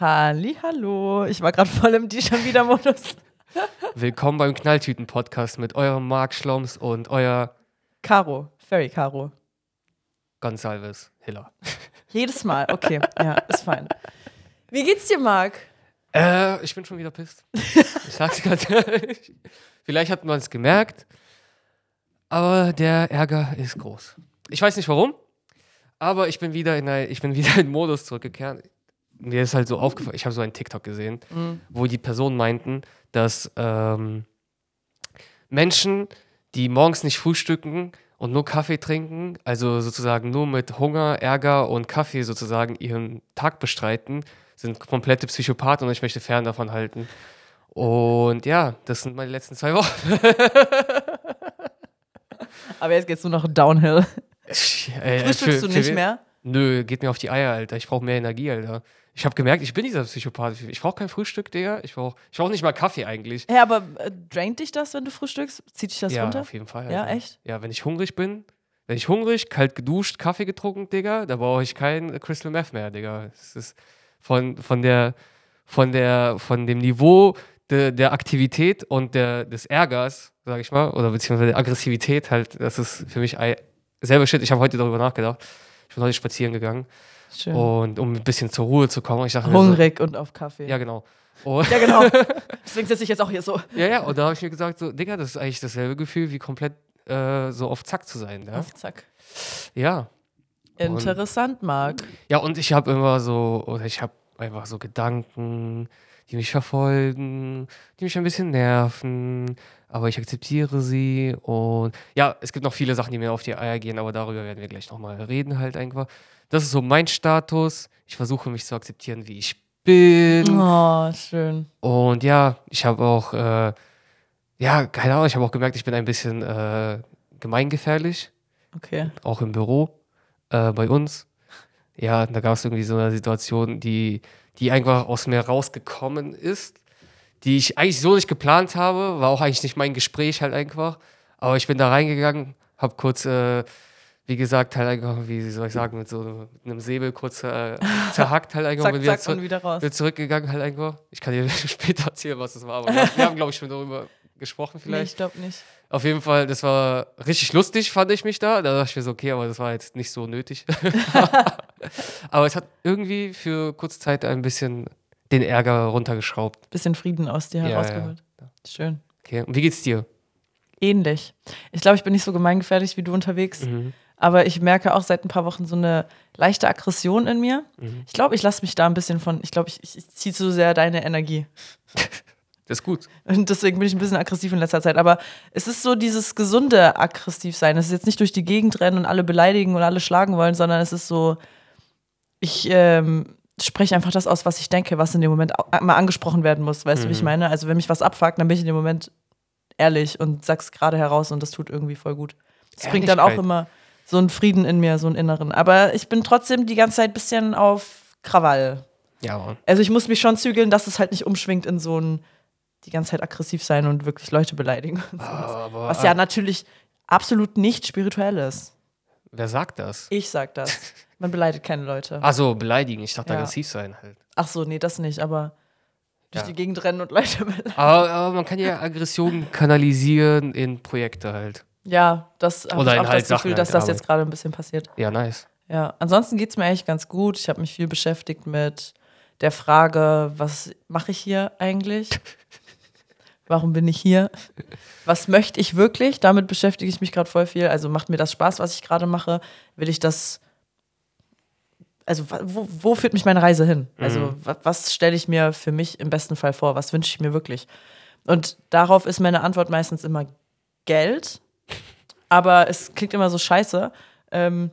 Halli, hallo. Ich war gerade voll im Die schon wieder Modus. Willkommen beim Knalltüten-Podcast mit eurem Marc Schloms und euer Caro, Ferry Caro. Gonsalves Hiller. Jedes Mal, okay, ja, ist fein. Wie geht's dir, Marc? Äh, ich bin schon wieder pisst. Ich sag's ganz ehrlich. Vielleicht hat man es gemerkt, aber der Ärger ist groß. Ich weiß nicht warum, aber ich bin wieder in, ein, ich bin wieder in den Modus zurückgekehrt. Mir ist halt so aufgefallen, ich habe so einen TikTok gesehen, Mhm. wo die Personen meinten, dass ähm, Menschen, die morgens nicht frühstücken und nur Kaffee trinken, also sozusagen nur mit Hunger, Ärger und Kaffee sozusagen ihren Tag bestreiten, sind komplette Psychopathen und ich möchte fern davon halten. Und ja, das sind meine letzten zwei Wochen. Aber jetzt geht's nur noch downhill. Ey, Frühstückst für- du nicht mehr? Nö, geht mir auf die Eier, Alter. Ich brauche mehr Energie, Alter. Ich habe gemerkt, ich bin dieser Psychopath. Ich brauche kein Frühstück, Digga. Ich brauche ich brauch nicht mal Kaffee eigentlich. Hä, aber äh, draint dich das, wenn du frühstückst? Zieht dich das ja, runter? auf jeden Fall. Ja, Alter. echt? Ja, wenn ich hungrig bin, wenn ich hungrig, kalt geduscht, Kaffee getrunken, Digga, da brauche ich kein Crystal Meth mehr, Digga. Es ist von, von der, von der, von dem Niveau de, der Aktivität und der, des Ärgers, sag ich mal, oder beziehungsweise der Aggressivität halt, das ist für mich selber Shit. Ich habe heute darüber nachgedacht. Ich bin heute spazieren gegangen Schön. und um ein bisschen zur Ruhe zu kommen. Ich dachte Hungrig und auf Kaffee. So, ja, genau. Und, Ja, genau. Deswegen sitze ich jetzt auch hier so. ja, ja, und da habe ich mir gesagt, so, Digga, das ist eigentlich dasselbe Gefühl, wie komplett äh, so auf Zack zu sein. Ja, Auf Zack. ja. Interessant, Marc. Ja, und ich habe immer so, oder ich habe einfach so Gedanken, die mich verfolgen, die mich ein bisschen nerven, aber ich akzeptiere sie. Und ja, es gibt noch viele Sachen, die mir auf die Eier gehen, aber darüber werden wir gleich nochmal reden, halt einfach. Das ist so mein Status. Ich versuche mich zu akzeptieren, wie ich bin. Oh, schön. Und ja, ich habe auch, äh, ja, keine Ahnung, ich habe auch gemerkt, ich bin ein bisschen äh, gemeingefährlich Okay. auch im Büro äh, bei uns. Ja, da gab es irgendwie so eine Situation, die, die einfach aus mir rausgekommen ist, die ich eigentlich so nicht geplant habe, war auch eigentlich nicht mein Gespräch halt einfach. Aber ich bin da reingegangen, habe kurz, äh, wie gesagt, halt einfach, wie soll ich sagen, mit so mit einem Säbel kurz äh, zerhackt halt einfach. Zack, bin wieder, zack und wieder raus. bin zurückgegangen halt einfach. Ich kann dir später erzählen, was das war, aber wir, haben, glaube ich, schon darüber gesprochen Nee, vielleicht. ich glaube nicht. Auf jeden Fall, das war richtig lustig, fand ich mich da. Da dachte ich mir so, okay, aber das war jetzt nicht so nötig. aber es hat irgendwie für kurze Zeit ein bisschen den Ärger runtergeschraubt. Bisschen Frieden aus dir Ja, herausgeholt. Schön. Okay, und wie geht's dir? Ähnlich. Ich glaube, ich bin nicht so gemeingefährlich wie du unterwegs. Mhm. Aber ich merke auch seit ein paar Wochen so eine leichte Aggression in mir. Mhm. Ich glaube, ich lasse mich da ein bisschen von, ich glaube, ich, ich, ich ziehe zu sehr deine Energie. Das ist gut. Und deswegen bin ich ein bisschen aggressiv in letzter Zeit. Aber es ist so dieses gesunde Aggressivsein. Es ist jetzt nicht durch die Gegend rennen und alle beleidigen und alle schlagen wollen, sondern es ist so, ich ähm, spreche einfach das aus, was ich denke, was in dem Moment au- mal angesprochen werden muss. Weißt du, wie ich Mhm. meine? Also, wenn mich was abfuckt, dann bin ich in dem Moment ehrlich und sag's gerade heraus und das tut irgendwie voll gut. Das bringt dann auch immer so einen Frieden in mir, so einen inneren. Aber ich bin trotzdem die ganze Zeit ein bisschen auf Krawall. Ja. Also ich muss mich schon zügeln, dass es halt nicht umschwingt in so ein die ganze Zeit aggressiv sein und wirklich Leute beleidigen. Und sowas. Aber Was ja natürlich absolut nicht spirituell ist. wer sagt das? Ich sag das. Man beleidigt keine Leute. Ach so, beleidigen. Ich dachte Ja. aggressiv sein halt. Ach so, nee, das nicht, aber durch Ja. die Gegend rennen und Leute beleidigen. Aber, aber man kann ja Aggressionen kanalisieren in Projekte halt. Ja, das habe Oder ich in auch halt das Gefühl, Sachen dass halt, das aber- jetzt gerade ein bisschen passiert. Ja, nice. Ja, ansonsten geht es mir eigentlich ganz gut. Ich habe mich viel beschäftigt mit der Frage, was mache ich hier eigentlich? Warum bin ich hier? Was möchte ich wirklich? Damit beschäftige ich mich gerade voll viel. Also macht mir das Spaß, was ich gerade mache? Will ich das. Also, wo, wo führt mich meine Reise hin? Also, wa- was stelle ich mir für mich im besten Fall vor? Was wünsche ich mir wirklich? Und darauf ist meine Antwort meistens immer Geld. Aber es klingt immer so scheiße. Ähm,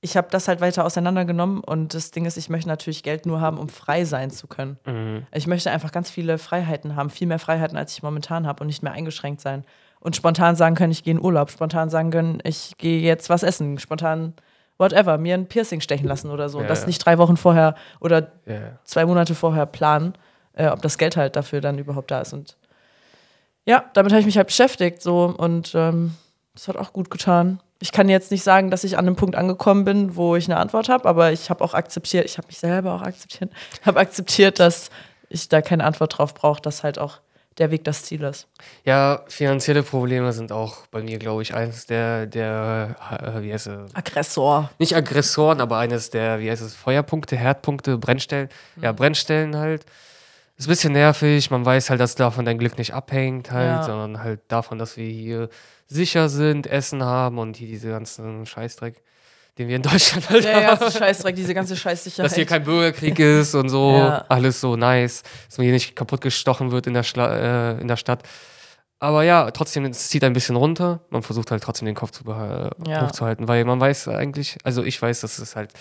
ich habe das halt weiter auseinandergenommen und das Ding ist, ich möchte natürlich Geld nur haben, um frei sein zu können. Mhm. Ich möchte einfach ganz viele Freiheiten haben, viel mehr Freiheiten, als ich momentan habe und nicht mehr eingeschränkt sein. Und spontan sagen können, ich gehe in Urlaub, spontan sagen können, ich gehe jetzt was essen, spontan whatever, mir ein Piercing stechen lassen oder so. Und Ja, das ja. nicht drei Wochen vorher oder ja. zwei Monate vorher planen, äh, ob das Geld halt dafür dann überhaupt da ist. Und ja, damit habe ich mich halt beschäftigt so und ähm, das hat auch gut getan. ich kann jetzt nicht sagen, dass ich an einem Punkt angekommen bin, wo ich eine Antwort habe, aber ich habe auch akzeptiert, ich habe mich selber auch akzeptiert, habe akzeptiert, dass ich da keine Antwort drauf brauche, dass halt auch der Weg das Ziel ist. Ja, finanzielle Probleme sind auch bei mir, glaube ich, eines der, der äh, wie heißt es? Aggressor. Nicht Aggressoren, aber eines der, wie heißt es, Feuerpunkte, Herdpunkte, Brennstellen. Mhm. Ja, Brennstellen halt. Ist ein bisschen nervig. Man weiß halt, dass davon dein Glück nicht abhängt, halt, Ja. sondern halt davon, dass wir hier sicher sind, Essen haben und hier diese ganzen Scheißdreck, den wir in Deutschland halt Ja, ja, haben. das ist Scheißdreck, diese ganze Scheißsicherheit. Dass hier kein Bürgerkrieg ist und so, Ja. alles so nice, dass man hier nicht kaputt gestochen wird in der, Schla äh, in der Stadt. Aber ja, trotzdem, es zieht ein bisschen runter. Man versucht halt trotzdem den Kopf zu Ja. hochzuhalten, weil man weiß eigentlich, also ich weiß, dass es halt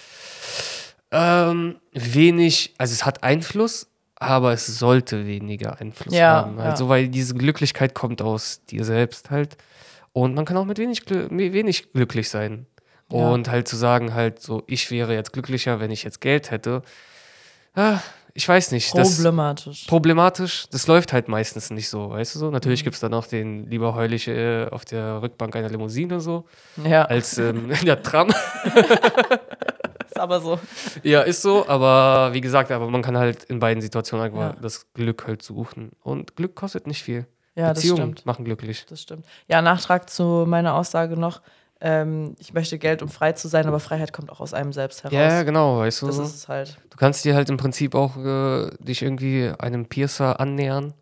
ähm, wenig, also es hat Einfluss, aber es sollte weniger Einfluss Ja, haben. ja. Also, weil diese Glücklichkeit kommt aus dir selbst halt. Und man kann auch mit wenig, wenig glücklich sein. Ja. Und halt zu sagen, halt so, ich wäre jetzt glücklicher, wenn ich jetzt Geld hätte. Ah, ich weiß nicht. Das, Problematisch. problematisch, das läuft halt meistens nicht so, weißt du so? Mhm. Natürlich gibt es dann auch den lieber heulig äh, auf der Rückbank einer Limousine so, ja, als ähm, in der Tram. ist aber so. ja, ist so, aber wie gesagt, aber man kann halt in beiden Situationen einfach Ja. das Glück halt suchen. Und Glück kostet nicht viel. Ja, das Beziehungen stimmt. machen glücklich. Das stimmt. Ja, Nachtrag zu meiner Aussage noch. Ähm, ich möchte Geld, um frei zu sein, aber Freiheit kommt auch aus einem selbst heraus. Ja, genau, weißt du. Das ist es halt. Du kannst dir halt im Prinzip auch äh, dich irgendwie einem Piercer annähern.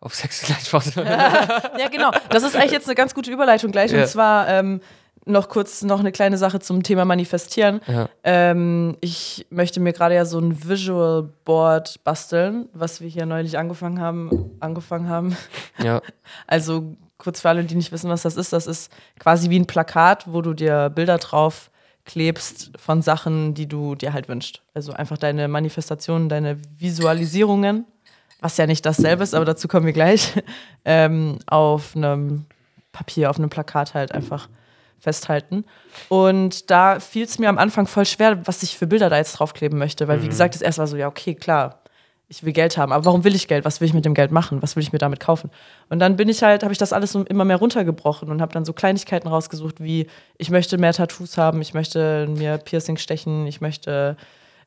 Auf Sex Spaß. Ja, genau. Das ist eigentlich jetzt eine ganz gute Überleitung gleich. Ja. Und zwar ähm, noch kurz noch eine kleine Sache zum Thema Manifestieren. ja. Ähm, ich möchte mir gerade ja so ein Visual Board basteln, was wir hier neulich angefangen haben. Angefangen haben. ja. Also kurz für alle, die nicht wissen, was das ist, das ist quasi wie ein Plakat, wo du dir Bilder drauf klebst von Sachen, die du dir halt wünschst. Also einfach deine Manifestationen, deine Visualisierungen, was ja nicht dasselbe ist, aber dazu kommen wir gleich, ähm, auf einem Papier, auf einem Plakat halt einfach festhalten. Und da fiel es mir am Anfang voll schwer, was ich für Bilder da jetzt draufkleben möchte, weil wie gesagt, das erste war so, ja, okay, klar, ich will Geld haben, aber warum will ich Geld? Was will ich mit dem Geld machen? Was will ich mir damit kaufen? Und dann bin ich halt, habe ich das alles so immer mehr runtergebrochen und habe dann so Kleinigkeiten rausgesucht, wie ich möchte mehr Tattoos haben, ich möchte mir Piercing stechen, ich möchte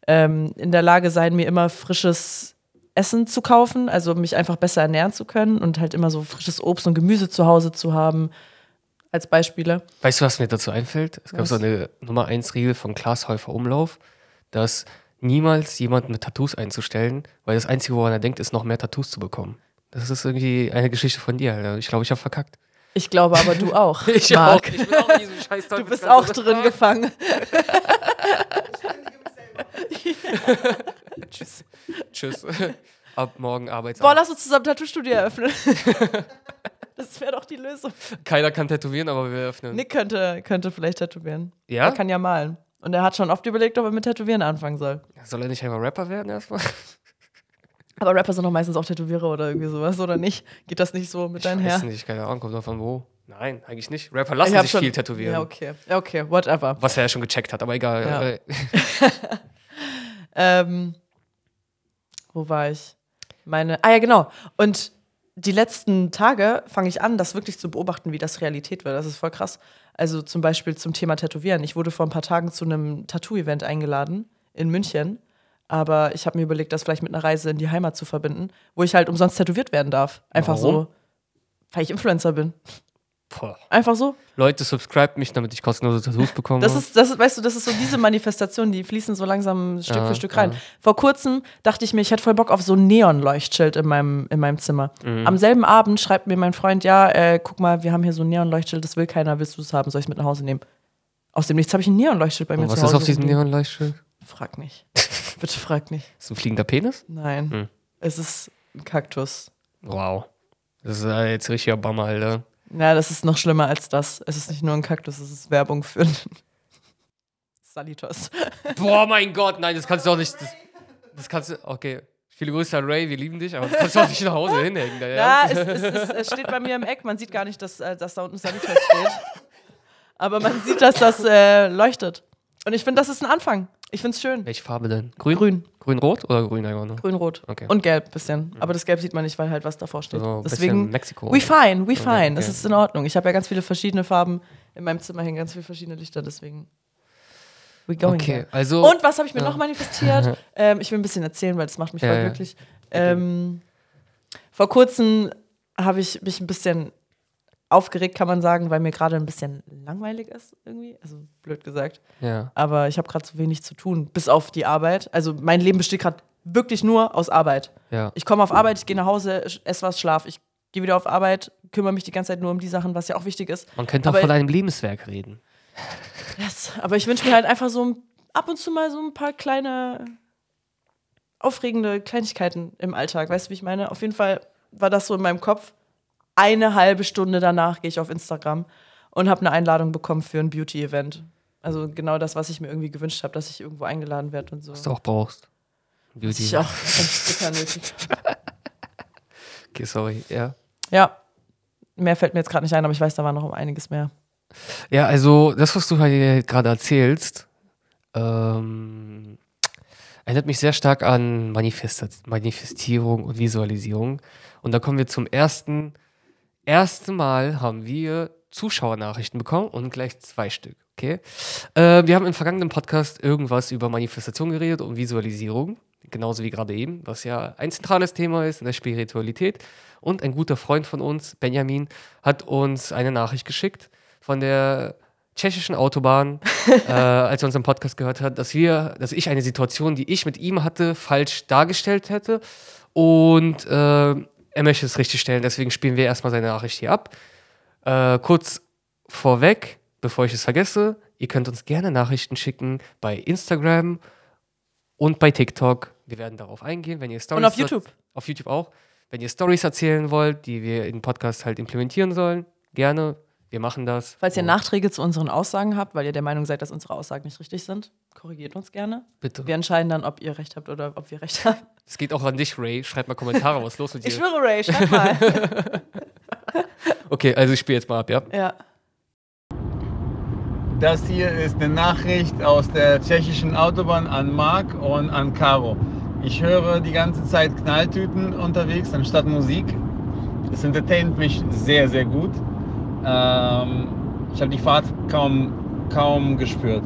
ähm, in der Lage sein, mir immer frisches Essen zu kaufen, also mich einfach besser ernähren zu können und halt immer so frisches Obst und Gemüse zu Hause zu haben, als Beispiele. Weißt du, was mir dazu einfällt? Es gab Was? so eine Nummer 1 Regel von Klaas Häufer Umlauf, dass niemals jemanden mit Tattoos einzustellen, weil das Einzige, woran er denkt, ist, noch mehr Tattoos zu bekommen. Das ist irgendwie eine Geschichte von dir, Alter. Ich glaube, ich habe verkackt. Ich glaube aber du auch. Marc. Ich bin auch in diesem scheiß Du bist auch drin gefangen. Tschüss. Tschüss. Ab morgen Arbeitsamt. Boah, lass uns zusammen Tattoo-Studio eröffnen. das wäre doch die Lösung. Keiner kann tätowieren, aber wir öffnen. Nick könnte, könnte vielleicht tätowieren. Ja? Er kann ja malen. Und er hat schon oft überlegt, ob er mit Tätowieren anfangen soll. Soll er nicht einfach Rapper werden erstmal? Aber Rapper sind doch meistens auch Tätowierer oder irgendwie sowas, oder nicht? Geht das nicht so mit deinem Weiß Her? nicht, keine Ahnung, kommt davon wo. Nein, eigentlich nicht. Rapper lassen sich schon- viel tätowieren. Ja, okay. Okay, whatever. Was er ja schon gecheckt hat, aber egal. Ja. Äh, Ähm, wo war ich? Meine. Ah ja, genau. Und die letzten Tage fange ich an, das wirklich zu beobachten, wie das Realität wird. Das ist voll krass. Also zum Beispiel zum Thema Tätowieren. Ich wurde vor ein paar Tagen zu einem Tattoo-Event eingeladen in München. Aber ich habe mir überlegt, das vielleicht mit einer Reise in die Heimat zu verbinden, wo ich halt umsonst tätowiert werden darf. Einfach Warum? so, weil ich Influencer bin. Boah. Einfach so. Leute, subscribe mich, damit ich kostenlose Tattoos bekomme. Das ist, das ist, weißt du, das ist so diese Manifestation, die fließen so langsam Stück Ja, für Stück rein. ja. Vor kurzem dachte ich mir, ich hätte voll Bock auf so ein Neonleuchtschild in meinem, in meinem Zimmer. Mhm. Am selben Abend schreibt mir mein Freund, ja, äh, guck mal, wir haben hier so ein Neonleuchtschild, das will keiner, willst du es haben, soll ich es mit nach Hause nehmen? Aus dem Nichts habe ich ein Neonleuchtschild bei mir Und was zu ist Hause. auf diesem. Neonleuchtschild? Frag nicht. Bitte frag nicht. Ist ein fliegender Penis? Nein. Hm. Es ist ein Kaktus. Wow. Das ist äh, jetzt richtiger Bammer, Alter. Ja, das ist noch schlimmer als das. Es ist nicht nur ein Kaktus, es ist Werbung für Salitos. Boah, mein Gott, nein, das kannst du auch nicht. Das, das kannst du. Okay. Viele Grüße an Ray, wir lieben dich, aber das kannst du auch nicht nach Hause hinhängen. Ja, Ja, es, es, es, es steht bei mir im Eck. Man sieht gar nicht, dass, äh, dass da unten Sanitas steht. Aber man sieht, dass das äh, leuchtet. Und ich finde, das ist ein Anfang. Ich finde es schön. Welche Farbe denn? Grün? Grün. Grün-Rot oder grün einfach nur? Grün-Rot. Okay. Und gelb bisschen. Aber das Gelb sieht man nicht, weil halt was davor steht. So ein bisschen Deswegen. Mexiko. We fine, we fine. Okay, Das ist in Ordnung. Ich habe ja ganz viele verschiedene Farben In meinem Zimmer hängen ganz viele verschiedene Lichter, deswegen. We going Okay, there. also. Und was habe ich mir Ja. noch manifestiert? ähm, ich will ein bisschen erzählen, weil das macht mich Ja, voll ja. glücklich. Ähm, vor kurzem habe ich mich ein bisschen aufgeregt, kann man sagen, weil mir gerade ein bisschen langweilig ist irgendwie. Also blöd gesagt. ja. Aber ich habe gerade so wenig zu tun, bis auf die Arbeit. Also mein Leben besteht gerade wirklich nur aus Arbeit. Ja. Ich komme auf Arbeit, ich gehe nach Hause, esse was, schlaf. Ich gehe wieder auf Arbeit, kümmere mich die ganze Zeit nur um die Sachen, was ja auch wichtig ist. Man könnte auch Aber- von einem Lebenswerk reden. Yes. Aber ich wünsche mir halt einfach so ein- ab und zu mal so ein paar kleine aufregende Kleinigkeiten im Alltag. Weißt du, wie ich meine? Auf jeden Fall war das so in meinem Kopf. Eine halbe Stunde danach gehe ich auf Instagram und habe eine Einladung bekommen für ein Beauty-Event. Also genau das, was ich mir irgendwie gewünscht habe, dass ich irgendwo eingeladen werde und so. Was du auch brauchst. Was Beauty. ich auch nötig. Okay, sorry. Ja. Ja, mehr fällt mir jetzt gerade nicht ein, aber ich weiß, da war noch um einiges mehr. Ja, also das, was du halt gerade erzählst, ähm, erinnert mich sehr stark an Manifesta Manifestierung und Visualisierung. Und da kommen wir zum ersten, ersten Mal haben wir Zuschauernachrichten bekommen und gleich zwei Stück. Okay. Äh, wir haben im vergangenen Podcast irgendwas über Manifestation geredet und Visualisierung, genauso wie gerade eben, was ja ein zentrales Thema ist in der Spiritualität. Und ein guter Freund von uns, Benjamin, hat uns eine Nachricht geschickt von der tschechischen Autobahn, äh, als er unseren Podcast gehört hat, dass wir, dass ich eine Situation, die ich mit ihm hatte, falsch dargestellt hätte. Und äh, er möchte es richtig stellen, deswegen spielen wir erstmal seine Nachricht hier ab. Äh, kurz vorweg, bevor ich es vergesse, ihr könnt uns gerne Nachrichten schicken bei Instagram und bei TikTok. Wir werden darauf eingehen, wenn ihr Stories Und auf YouTube. Auf YouTube auch. Wenn ihr Stories erzählen wollt, die wir in den Podcast halt implementieren sollen, gerne. Wir machen das. Falls ihr Nachträge zu unseren Aussagen habt, weil ihr der Meinung seid, dass unsere Aussagen nicht richtig sind, korrigiert uns gerne. Bitte. Wir entscheiden dann, ob ihr recht habt oder ob wir recht haben. Es geht auch an dich, Ray. Schreib mal Kommentare, was ist los mit Ich dir? schwöre, Ray, schreib mal. Okay, also ich spiele jetzt mal ab, ja? ja. Das hier ist eine Nachricht aus der tschechischen Autobahn an Marc und an Caro. Ich höre die ganze Zeit Knalltüten unterwegs anstatt Musik. Es entertaint mich sehr, sehr gut. Ähm, ich habe die Fahrt kaum, kaum gespürt.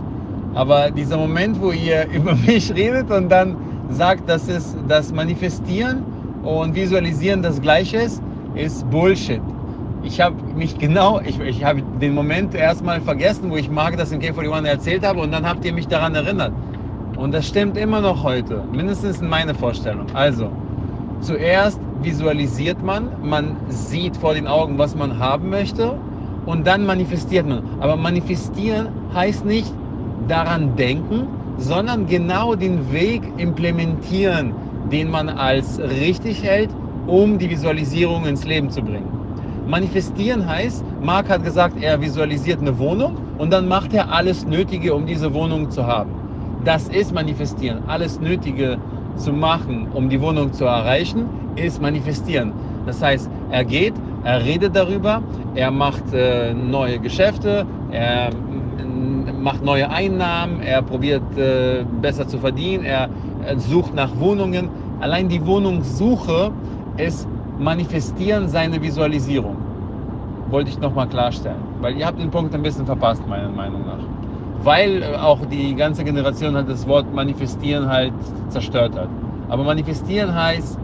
Aber dieser Moment, wo ihr über mich redet und dann sagt, dass es das Manifestieren und Visualisieren das Gleiche ist, ist Bullshit. Ich habe mich genau, ich, ich habe den Moment erstmal vergessen, wo ich Marc das im K41 erzählt habe und dann habt ihr mich daran erinnert. Und das stimmt immer noch heute, mindestens in meiner Vorstellung. Also, zuerst visualisiert man, man sieht vor den Augen, was man haben möchte und dann manifestiert man. Aber manifestieren heißt nicht daran denken, sondern genau den Weg implementieren, den man als richtig hält, um die Visualisierung ins Leben zu bringen. Manifestieren heißt, Marc hat gesagt, er visualisiert eine Wohnung und dann macht er alles Nötige, um diese Wohnung zu haben. Das ist Manifestieren. Alles Nötige zu machen, um die Wohnung zu erreichen, ist Manifestieren. Das heißt, er geht, er redet darüber, er macht äh, neue Geschäfte, er mm, macht neue Einnahmen, er probiert äh, besser zu verdienen, er, er sucht nach Wohnungen. Allein die Wohnungssuche ist Manifestieren seine Visualisierung. Wollte ich nochmal klarstellen, weil ihr habt den Punkt ein bisschen verpasst, meiner Meinung nach. Weil äh, auch die ganze Generation hat das Wort Manifestieren halt zerstört hat. Aber Manifestieren heißt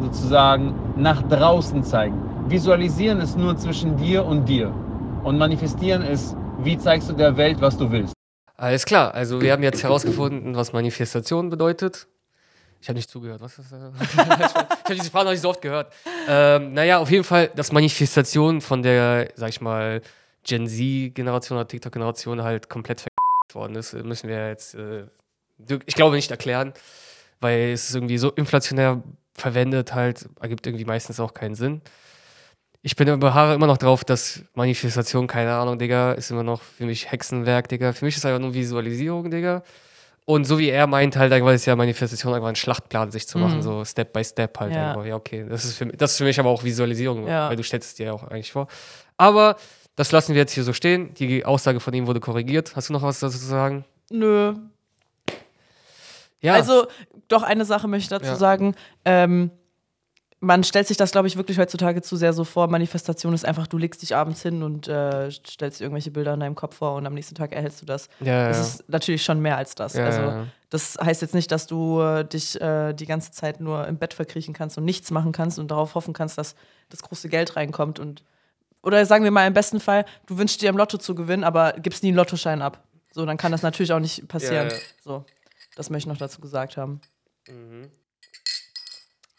sozusagen nach draußen zeigen. Visualisieren ist nur zwischen dir und dir. Und manifestieren ist, wie zeigst du der Welt, was du willst. Alles klar, also wir haben jetzt herausgefunden, was Manifestation bedeutet. Ich habe nicht zugehört. Was ist das? ich habe diese Frage noch nicht so oft gehört. Ähm, naja, auf jeden Fall, dass Manifestation von der, sag ich mal, Gen Z-Generation oder TikTok-Generation halt komplett ver worden ist, müssen wir jetzt, äh, ich glaube, nicht erklären, weil es ist irgendwie so inflationär verwendet, halt, ergibt irgendwie meistens auch keinen Sinn. Ich bin beharre immer noch drauf, dass Manifestation, keine Ahnung, Digga, ist immer noch für mich Hexenwerk, Digga. Für mich ist einfach nur Visualisierung, Digga. Und so wie er meint, halt einfach ist ja Manifestation einfach ein Schlachtplan sich zu machen, Mhm. so Step by Step halt Ja. Ja, okay. Das ist, für, mich- das ist für mich aber auch Visualisierung, Ja. weil du stellst es dir ja auch eigentlich vor. Aber das lassen wir jetzt hier so stehen. Die Aussage von ihm wurde korrigiert. Hast du noch was dazu zu sagen? Nö. Ja. Also, doch eine Sache möchte ich dazu Ja. sagen. Ähm, man stellt sich das, glaube ich, wirklich heutzutage zu sehr so vor. Manifestation ist einfach, du legst dich abends hin und äh, stellst dir irgendwelche Bilder in deinem Kopf vor und am nächsten Tag erhältst du das. Ja, Das ja. ist natürlich schon mehr als das. Ja, also, das heißt jetzt nicht, dass du äh, dich äh, die ganze Zeit nur im Bett verkriechen kannst und nichts machen kannst und darauf hoffen kannst, dass das große Geld reinkommt. Und, oder sagen wir mal im besten Fall, du wünschst dir im Lotto zu gewinnen, aber gibst nie einen Lottoschein ab. So, dann kann das natürlich auch nicht passieren. Ja, ja. So, das möchte ich noch dazu gesagt haben.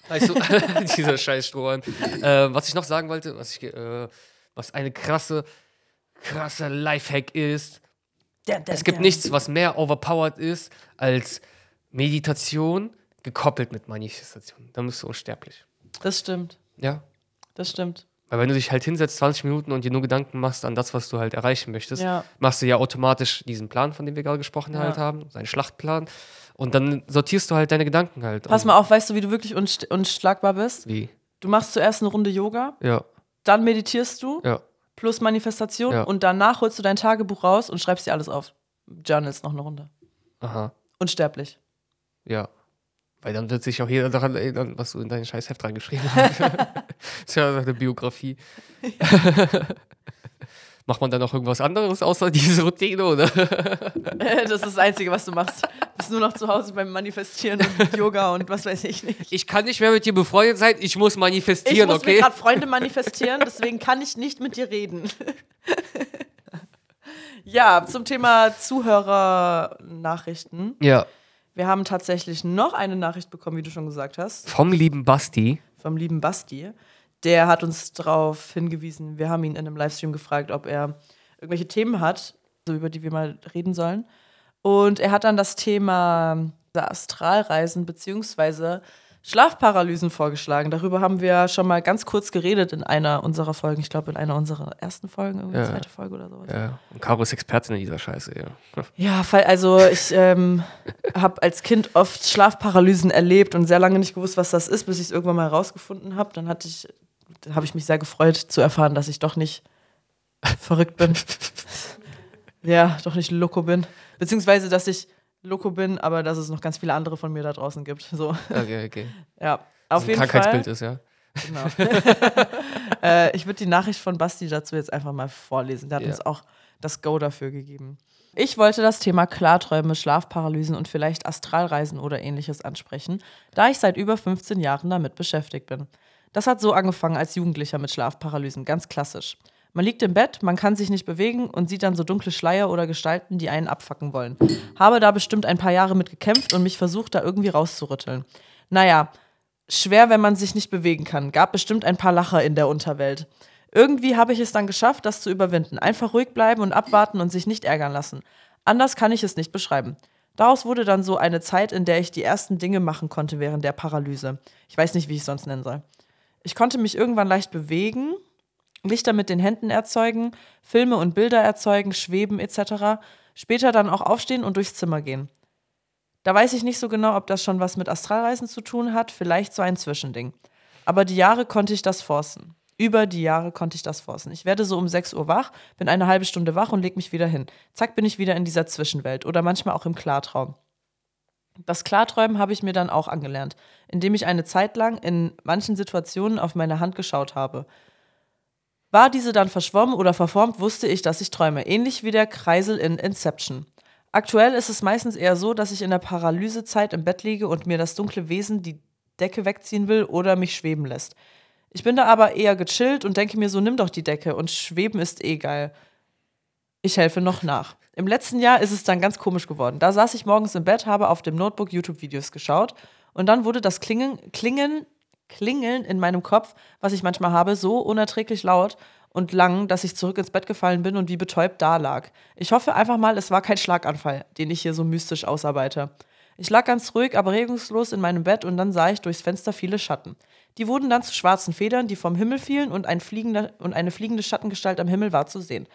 Weißt du, dieser scheiß Strohhalm. Äh, was ich noch sagen wollte, was, ich, äh, was eine krasse, krasse Lifehack ist, es gibt nichts, was mehr overpowered ist als Meditation gekoppelt mit Manifestation. Dann bist du unsterblich. Das stimmt. Ja. Das stimmt. Weil wenn du dich halt hinsetzt 20 Minuten und dir nur Gedanken machst an das, was du halt erreichen möchtest, Ja. machst du ja automatisch diesen Plan, von dem wir gerade gesprochen Ja. halt haben, seinen Schlachtplan. Und dann sortierst du halt deine Gedanken halt. Pass mal auf, weißt du, wie du wirklich unst unschlagbar bist? Wie? Du machst zuerst eine Runde Yoga, Ja, dann meditierst du, ja. plus Manifestation Ja. und danach holst du dein Tagebuch raus und schreibst dir alles auf. Journals noch eine Runde. Aha. Unsterblich. Ja. Weil dann wird sich auch jeder daran erinnern, was du in dein scheiß Heft reingeschrieben hast. das ist ja eine Biografie. Macht man dann noch irgendwas anderes außer diese Routine, oder? das ist das Einzige, was du machst. Du bist nur noch zu Hause beim Manifestieren und Yoga und was weiß ich nicht. Ich kann nicht mehr mit dir befreundet sein, ich muss Ich manifestieren, muss mir okay? gerade Freunde manifestieren, deswegen kann ich nicht mit dir reden. ja, zum Thema Zuhörernachrichten. Ja. Wir haben tatsächlich noch eine Nachricht bekommen, wie du schon gesagt hast, Vom lieben Basti. vom lieben Basti. Der hat uns darauf hingewiesen, wir haben ihn in einem Livestream gefragt, ob er irgendwelche Themen hat, so über die wir mal reden sollen. Und er hat dann das Thema Astralreisen beziehungsweise Schlafparalysen vorgeschlagen. Darüber haben wir schon mal ganz kurz geredet in einer unserer Folgen. Ich glaube, in einer unserer ersten Folgen, irgendwie Ja. zweite Folge oder sowas. Ja. Und Caro ist Expertin in dieser Scheiße, ja. Ja, also ich ähm, habe als Kind oft Schlafparalysen erlebt und sehr lange nicht gewusst, was das ist, bis ich es irgendwann mal herausgefunden habe. Dann hatte ich, habe ich mich sehr gefreut zu erfahren, dass ich doch nicht verrückt bin. ja, doch nicht Loco bin. Beziehungsweise, dass ich Loco bin, aber dass es noch ganz viele andere von mir da draußen gibt. So, Okay, okay. ja. Auf jeden Krankheitsbild Fall. ist, ja. Genau. äh, ich würde die Nachricht von Basti dazu jetzt einfach mal vorlesen. Der hat Ja. uns auch das Go dafür gegeben. Ich wollte das Thema Klarträume, Schlafparalysen und vielleicht Astralreisen oder ähnliches ansprechen, da ich seit über 15 Jahren damit beschäftigt bin. Das hat so angefangen als Jugendlicher mit Schlafparalysen, ganz klassisch. Man liegt im Bett, man kann sich nicht bewegen und sieht dann so dunkle Schleier oder Gestalten, die einen abfacken wollen. Habe da bestimmt ein paar Jahre mit gekämpft und mich versucht, da irgendwie rauszurütteln. Naja, schwer, wenn man sich nicht bewegen kann. Gab bestimmt ein paar Lacher in der Unterwelt. Irgendwie habe ich es dann geschafft, das zu überwinden. Einfach ruhig bleiben und abwarten und sich nicht ärgern lassen. Anders kann ich es nicht beschreiben. Daraus wurde dann so eine Zeit, in der ich die ersten Dinge machen konnte während der Paralyse. Ich weiß nicht, wie ich es sonst nennen soll. Ich konnte mich irgendwann leicht bewegen, Lichter mit den Händen erzeugen, Filme und Bilder erzeugen, schweben etc. Später dann auch aufstehen und durchs Zimmer gehen. Da weiß ich nicht so genau, ob das schon was mit Astralreisen zu tun hat, vielleicht so ein Zwischending. Aber die Jahre konnte ich das forcen. Über die Jahre konnte ich das forcen. Ich werde so um 6 Uhr wach, bin eine halbe Stunde wach und leg mich wieder hin. Zack, bin ich wieder in dieser Zwischenwelt oder manchmal auch im Klartraum. Das Klarträumen habe ich mir dann auch angelernt, indem ich eine Zeit lang in manchen Situationen auf meine Hand geschaut habe. War diese dann verschwommen oder verformt, wusste ich, dass ich träume, ähnlich wie der Kreisel in Inception. Aktuell ist es meistens eher so, dass ich in der Paralysezeit im Bett liege und mir das dunkle Wesen die Decke wegziehen will oder mich schweben lässt. Ich bin da aber eher gechillt und denke mir so, nimm doch die Decke und schweben ist eh geil. Ich helfe noch nach. Im letzten Jahr ist es dann ganz komisch geworden. Da saß ich morgens im Bett, habe auf dem Notebook YouTube-Videos geschaut und dann wurde das Klingen, Klingen, Klingeln in meinem Kopf, was ich manchmal habe, so unerträglich laut und lang, dass ich zurück ins Bett gefallen bin und wie betäubt da lag. Ich hoffe einfach mal, es war kein Schlaganfall, den ich hier so mystisch ausarbeite. Ich lag ganz ruhig, aber regungslos in meinem Bett und dann sah ich durchs Fenster viele Schatten. Die wurden dann zu schwarzen Federn, die vom Himmel fielen und, ein und eine fliegende Schattengestalt am Himmel war zu sehen.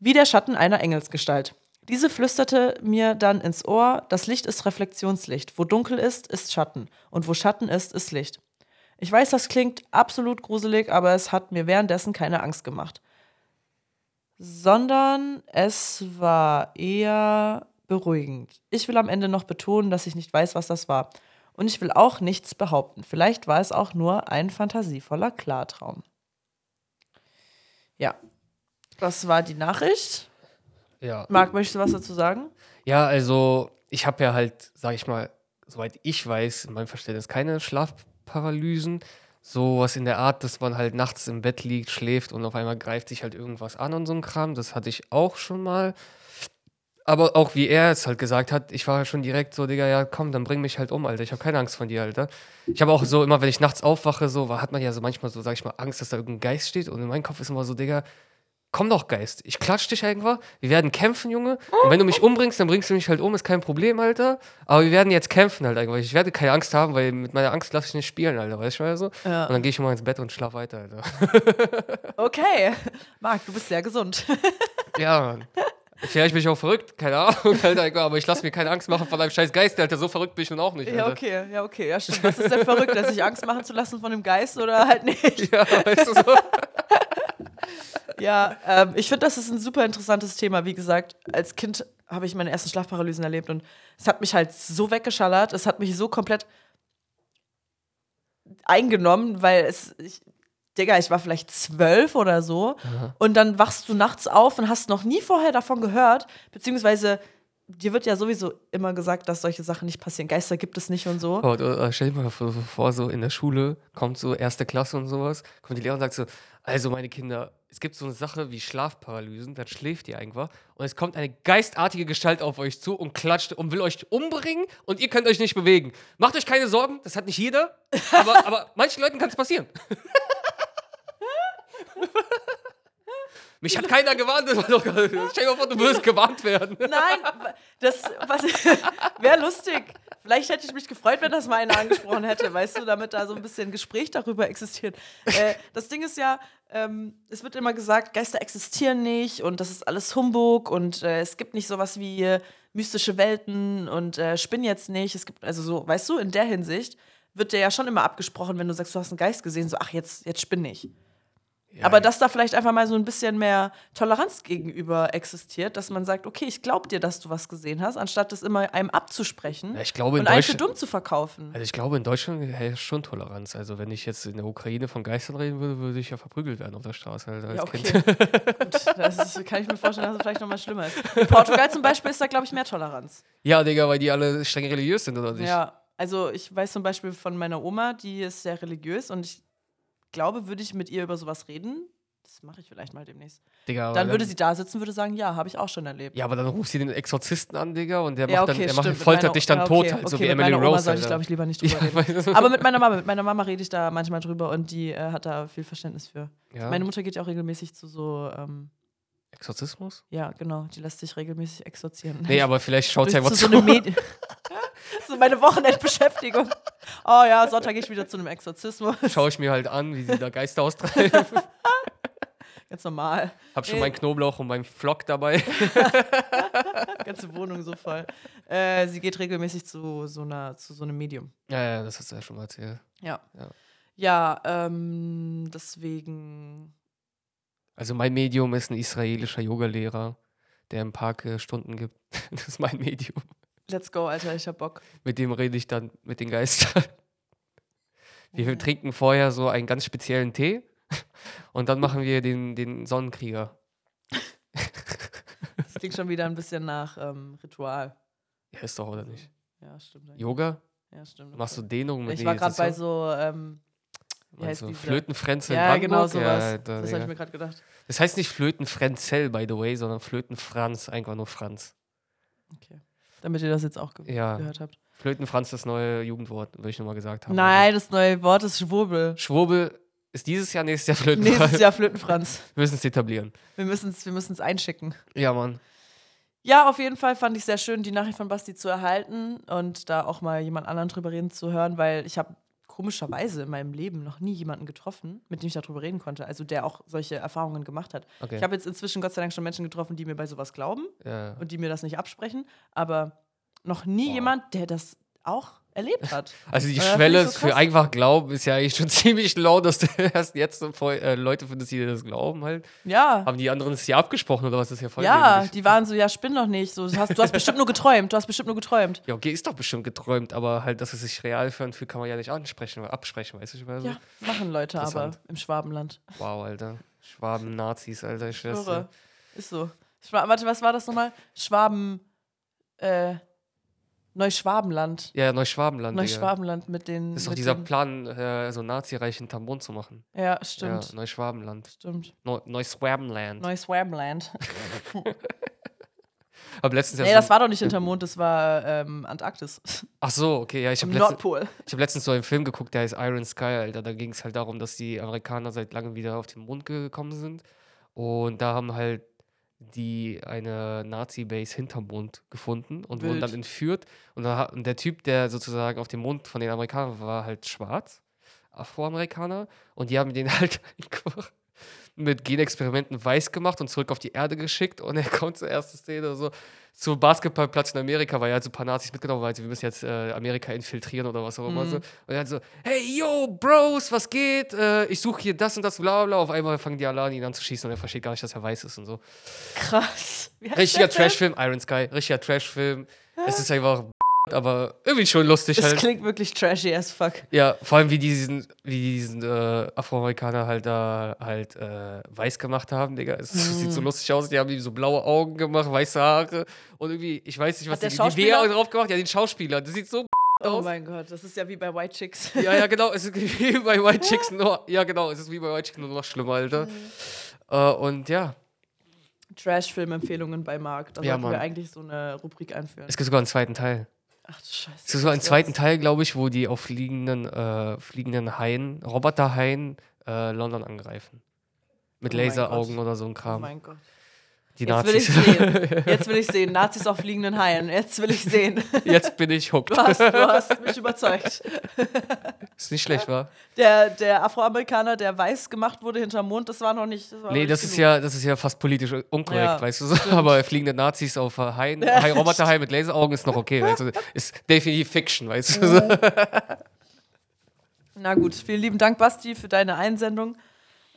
Wie der Schatten einer Engelsgestalt. Diese flüsterte mir dann ins Ohr, das Licht ist Reflexionslicht. Wo dunkel ist, ist Schatten. Und wo Schatten ist, ist Licht. Ich weiß, das klingt absolut gruselig, aber es hat mir währenddessen keine Angst gemacht. Sondern es war eher beruhigend. Ich will am Ende noch betonen, dass ich nicht weiß, was das war. Und ich will auch nichts behaupten. Vielleicht war es auch nur ein fantasievoller Klartraum. Ja, das war die Nachricht. Ja. Marc, möchtest du was dazu sagen? Ja, also ich habe ja halt, sag ich mal, soweit ich weiß, in meinem Verständnis keine Schlafparalysen. Sowas in der Art, dass man halt nachts im Bett liegt, schläft und auf einmal greift sich halt irgendwas an und so ein Kram. Das hatte ich auch schon mal. Aber auch wie er es halt gesagt hat, ich war schon direkt so, Digga, ja komm, dann bring mich halt um, Alter. Ich habe keine Angst von dir, Alter. Ich habe auch so, immer wenn ich nachts aufwache, so, hat man ja so manchmal so, sag ich mal, Angst, dass da irgendein Geist steht. Und in meinem Kopf ist immer so, Digga, komm doch, Geist. Ich klatsch dich einfach. Wir werden kämpfen, Junge. Und wenn du mich umbringst, dann bringst du mich halt um, ist kein Problem, Alter. Aber wir werden jetzt kämpfen halt einfach. Ich werde keine Angst haben, weil mit meiner Angst lasse ich nicht spielen, Alter. Weißt du, was ich meine so? Ja. Und dann gehe ich immer ins Bett und schlaf weiter, Alter. Okay. Marc, du bist sehr gesund. ja, Mann. Vielleicht bin ich auch verrückt, keine Ahnung, Alter, aber ich lasse mir keine Angst machen von einem scheiß Geist, Alter. So verrückt bin ich nun auch nicht, Alter. Ja, okay, ja, okay. Ja, stimmt. Was ist denn verrückt, sich Angst machen zu lassen von dem Geist oder halt nicht? Ja, weißt du so? Ja, ähm, ich finde, das ist ein super interessantes Thema. Wie gesagt, als Kind habe ich meine ersten Schlafparalysen erlebt und es hat mich halt so weggeschallert, es hat mich so komplett eingenommen, weil es, ich, Digga, ich war vielleicht zwölf oder so und dann wachst du nachts auf und hast noch nie vorher davon gehört, beziehungsweise dir wird ja sowieso immer gesagt, dass solche Sachen nicht passieren. Geister gibt es nicht und so. Oh, äh, stell dir mal vor, vor, so in der Schule kommt so erste Klasse und sowas, kommt die Lehrerin und sagt so, also meine Kinder, es gibt so eine Sache wie Schlafparalysen, dann schläft ihr einfach und es kommt eine geistartige Gestalt auf euch zu und klatscht und will euch umbringen und ihr könnt euch nicht bewegen. Macht euch keine Sorgen, das hat nicht jeder, aber, aber manchen Leuten kann es passieren. Mich hat keiner gewarnt. Stell dir mal vor, du würdest gewarnt werden. Nein, das wäre lustig. Vielleicht hätte ich mich gefreut, wenn das mal einer angesprochen hätte, weißt du, damit da so ein bisschen Gespräch darüber existiert. Äh, das Ding ist ja, ähm, es wird immer gesagt, Geister existieren nicht und das ist alles Humbug und äh, es gibt nicht sowas wie äh, mystische Welten und äh, spinn jetzt nicht. Es gibt, also so, weißt du, in der Hinsicht wird dir ja schon immer abgesprochen, wenn du sagst, du hast einen Geist gesehen, so, ach, jetzt, jetzt spinn nicht. Ja, aber dass da vielleicht einfach mal so ein bisschen mehr Toleranz gegenüber existiert, dass man sagt, okay, ich glaube dir, dass du was gesehen hast, anstatt das immer einem abzusprechen ja, ich glaube, und einen für dumm zu verkaufen. Also ich glaube, in Deutschland herrscht schon Toleranz. Also wenn ich jetzt in der Ukraine von Geistern reden würde, würde ich ja verprügelt werden auf der Straße. Halt als ja, okay. Gut, das ist, kann ich mir vorstellen, dass es vielleicht noch mal schlimmer ist. In Portugal zum Beispiel ist da, glaube ich, mehr Toleranz. Ja, Digga, weil die alle streng religiös sind, oder nicht? Ja, also ich weiß zum Beispiel von meiner Oma, die ist sehr religiös und ich glaube, würde ich mit ihr über sowas reden, das mache ich vielleicht mal demnächst. Digga, dann würde sie da sitzen, würde sagen, ja, habe ich auch schon erlebt. Ja, aber dann ruft sie den Exorzisten an, Digga, und der macht ja, okay, dann, der macht, foltert meiner, dich dann ja, okay, tot, halt, okay, so wie Emily Rose. Oma sollte ich, glaube ich, lieber nicht drüber reden. aber mit meiner Mama, mit meiner Mama rede ich da manchmal drüber und die äh, hat da viel Verständnis für. Meine Mutter geht ja auch regelmäßig zu so ähm, Exorzismus? Ja, genau. Die lässt sich regelmäßig exorzieren. Nee, aber vielleicht schaut sie einfach zu. So eine Medi so meine Wochenendbeschäftigung. Oh ja, Sonntag gehe ich wieder zu einem Exorzismus. Schaue ich mir halt an, wie sie da Geister austreiben. Ganz normal. Hab schon meinen Knoblauch und meinen Flock dabei. Ganze Wohnung so voll. Äh, sie geht regelmäßig zu so, einer, zu so einem Medium. Ja, ja, das hast du ja schon mal erzählt. Ja. Ja, ja ähm, deswegen. Also mein Medium ist ein israelischer Yogalehrer, der im Park äh, Stunden gibt. das ist mein Medium. Let's go, Alter, ich hab Bock. Mit dem rede ich dann mit den Geistern. Wir trinken vorher so einen ganz speziellen Tee und dann machen wir den, den Sonnenkrieger. Das klingt schon wieder ein bisschen nach ähm, Ritual. Ja, ist doch, oder nicht? Ja, stimmt. Eigentlich. Yoga? Ja, stimmt. Machst du Dehnung mit Ich war gerade bei so, ähm, wie heißt so Flötenfrenzel Ja, genau sowas. Ja, da, das habe ich mir gerade gedacht. Das heißt nicht Flötenfrenzel, by the way, sondern Flötenfranz, einfach nur Franz. Okay. Damit ihr das jetzt auch ge ja. gehört habt. Flötenfranz, das neue Jugendwort, würde ich nochmal gesagt haben. Nein, das neue Wort ist Schwurbel. Schwurbel ist dieses Jahr, nächstes Jahr Flötenfranz. Nächstes Jahr Flötenfranz. Wir müssen es etablieren. Wir müssen es wir einschicken. Ja, Mann. Ja, auf jeden Fall fand ich sehr schön, die Nachricht von Basti zu erhalten und da auch mal jemand anderen drüber reden zu hören, weil ich habe komischerweise in meinem Leben noch nie jemanden getroffen, mit dem ich darüber reden konnte, also der auch solche Erfahrungen gemacht hat. Okay. Ich habe jetzt inzwischen Gott sei Dank schon Menschen getroffen, die mir bei sowas glauben ja. und die mir das nicht absprechen, aber noch nie wow. jemand, der das auch erlebt hat. Also die Schwelle ich so für einfach Glauben ist ja eigentlich schon ziemlich low, dass du erst jetzt so voll, äh, Leute findest, die das glauben halt. Ja. Haben die anderen es ja abgesprochen oder was? Das ist ja voll Ja, dämlich. die waren so, ja, spinn doch nicht. So, du, hast, du hast bestimmt nur geträumt. Du hast bestimmt nur geträumt. Ja, okay, ist doch bestimmt geträumt, aber halt, dass es sich real für anfühlt, kann man ja nicht ansprechen oder absprechen, weißt du? Ich meine, Ja, machen Leute aber im Schwabenland. Wow, Alter. Schwaben, Nazis, Alter, ich schwör's. Ist so. Schwa warte, was war das nochmal? Schwaben, äh, Neuschwabenland. Ja, Neuschwabenland. Neuschwabenland mit den. Das ist doch dieser Plan, äh, so Nazireich hinterm Mond zu machen. Ja, stimmt. Ja, Neuschwabenland. Stimmt. Neu Neuschwabenland. Neuschwabenland. Aber letztens ja Nee, so das war doch nicht hinterm Mond, das war ähm, Antarktis. Ach so, okay, ja, ich habe Nordpol. ich letztens so einen Film geguckt, der heißt Iron Sky, Alter. Da ging es halt darum, dass die Amerikaner seit langem wieder auf den Mond gekommen sind. Und da haben halt die eine Nazi-Base hinterm Mond gefunden und wurden Wild. dann entführt. Und, da, und der Typ, der sozusagen auf dem Mond von den Amerikanern war, war halt schwarz, Afroamerikaner. Und die haben den halt einfach mit Genexperimenten weiß gemacht und zurück auf die Erde geschickt. Und er kommt zur ersten Szene so zum Basketballplatz in Amerika, weil er halt so ein paar Nazis mitgenommen weil sie, wir müssen jetzt äh, Amerika infiltrieren oder was auch immer. Mhm. So. Und er hat so, hey, yo, Bros, was geht? Äh, ich suche hier das und das, bla bla. Auf einmal fangen die alle an, ihn anzuschießen und er versteht gar nicht, dass er weiß ist und so. Krass. Richtiger? Trashfilm, Iron Sky, richtiger Trashfilm. Es ist einfach aber irgendwie schon lustig Das halt. klingt wirklich trashy as fuck. Ja, vor allem wie die diesen, wie die diesen äh, Afroamerikaner halt da halt äh, weiß gemacht haben, Digga. Es sieht Mhm. so lustig aus. Die haben ihm so blaue Augen gemacht, weiße Haare und irgendwie, ich weiß nicht, was Hat die, die Schauspieler? Wehr drauf gemacht. Ja, den Schauspieler. Das sieht so Oh aus. mein Gott, das ist ja wie bei White Chicks. Ja, ja, genau. Es ist wie bei White Chicks nur. Ja, genau. Es ist wie bei White Chicks nur noch schlimmer, Alter. Mhm. Äh, und ja, Trash-Film-Empfehlungen bei Marc. Da Ja, sollten wir eigentlich so eine Rubrik einführen. es gibt sogar einen zweiten Teil. Ach du Scheiße. Es gibt sogar einen zweiten Teil, glaube ich, wo die auf fliegenden, äh, fliegenden Haien, Roboterhaien, äh, London angreifen. Mit Oh Laseraugen oder so ein Oh Kram. mein Gott. Die Jetzt will Nazis. ich sehen. Jetzt will ich sehen. Nazis auf fliegenden Haien. Jetzt will ich sehen. Jetzt bin ich hooked. Du hast, du hast mich überzeugt. Ist nicht schlecht, wa? Der, der Afroamerikaner, der weiß gemacht wurde hinterm Mond, das war noch nicht. Das Nee, das ist ja, das ist ja fast politisch unkorrekt, Ja, weißt du so. Aber fliegende Nazis auf Haien, Ja, Hai, Roboterhai mit Laseraugen ist noch okay, weißt du. Ist definitiv Fiction, weißt du. So. Na gut, vielen lieben Dank, Basti, für deine Einsendung.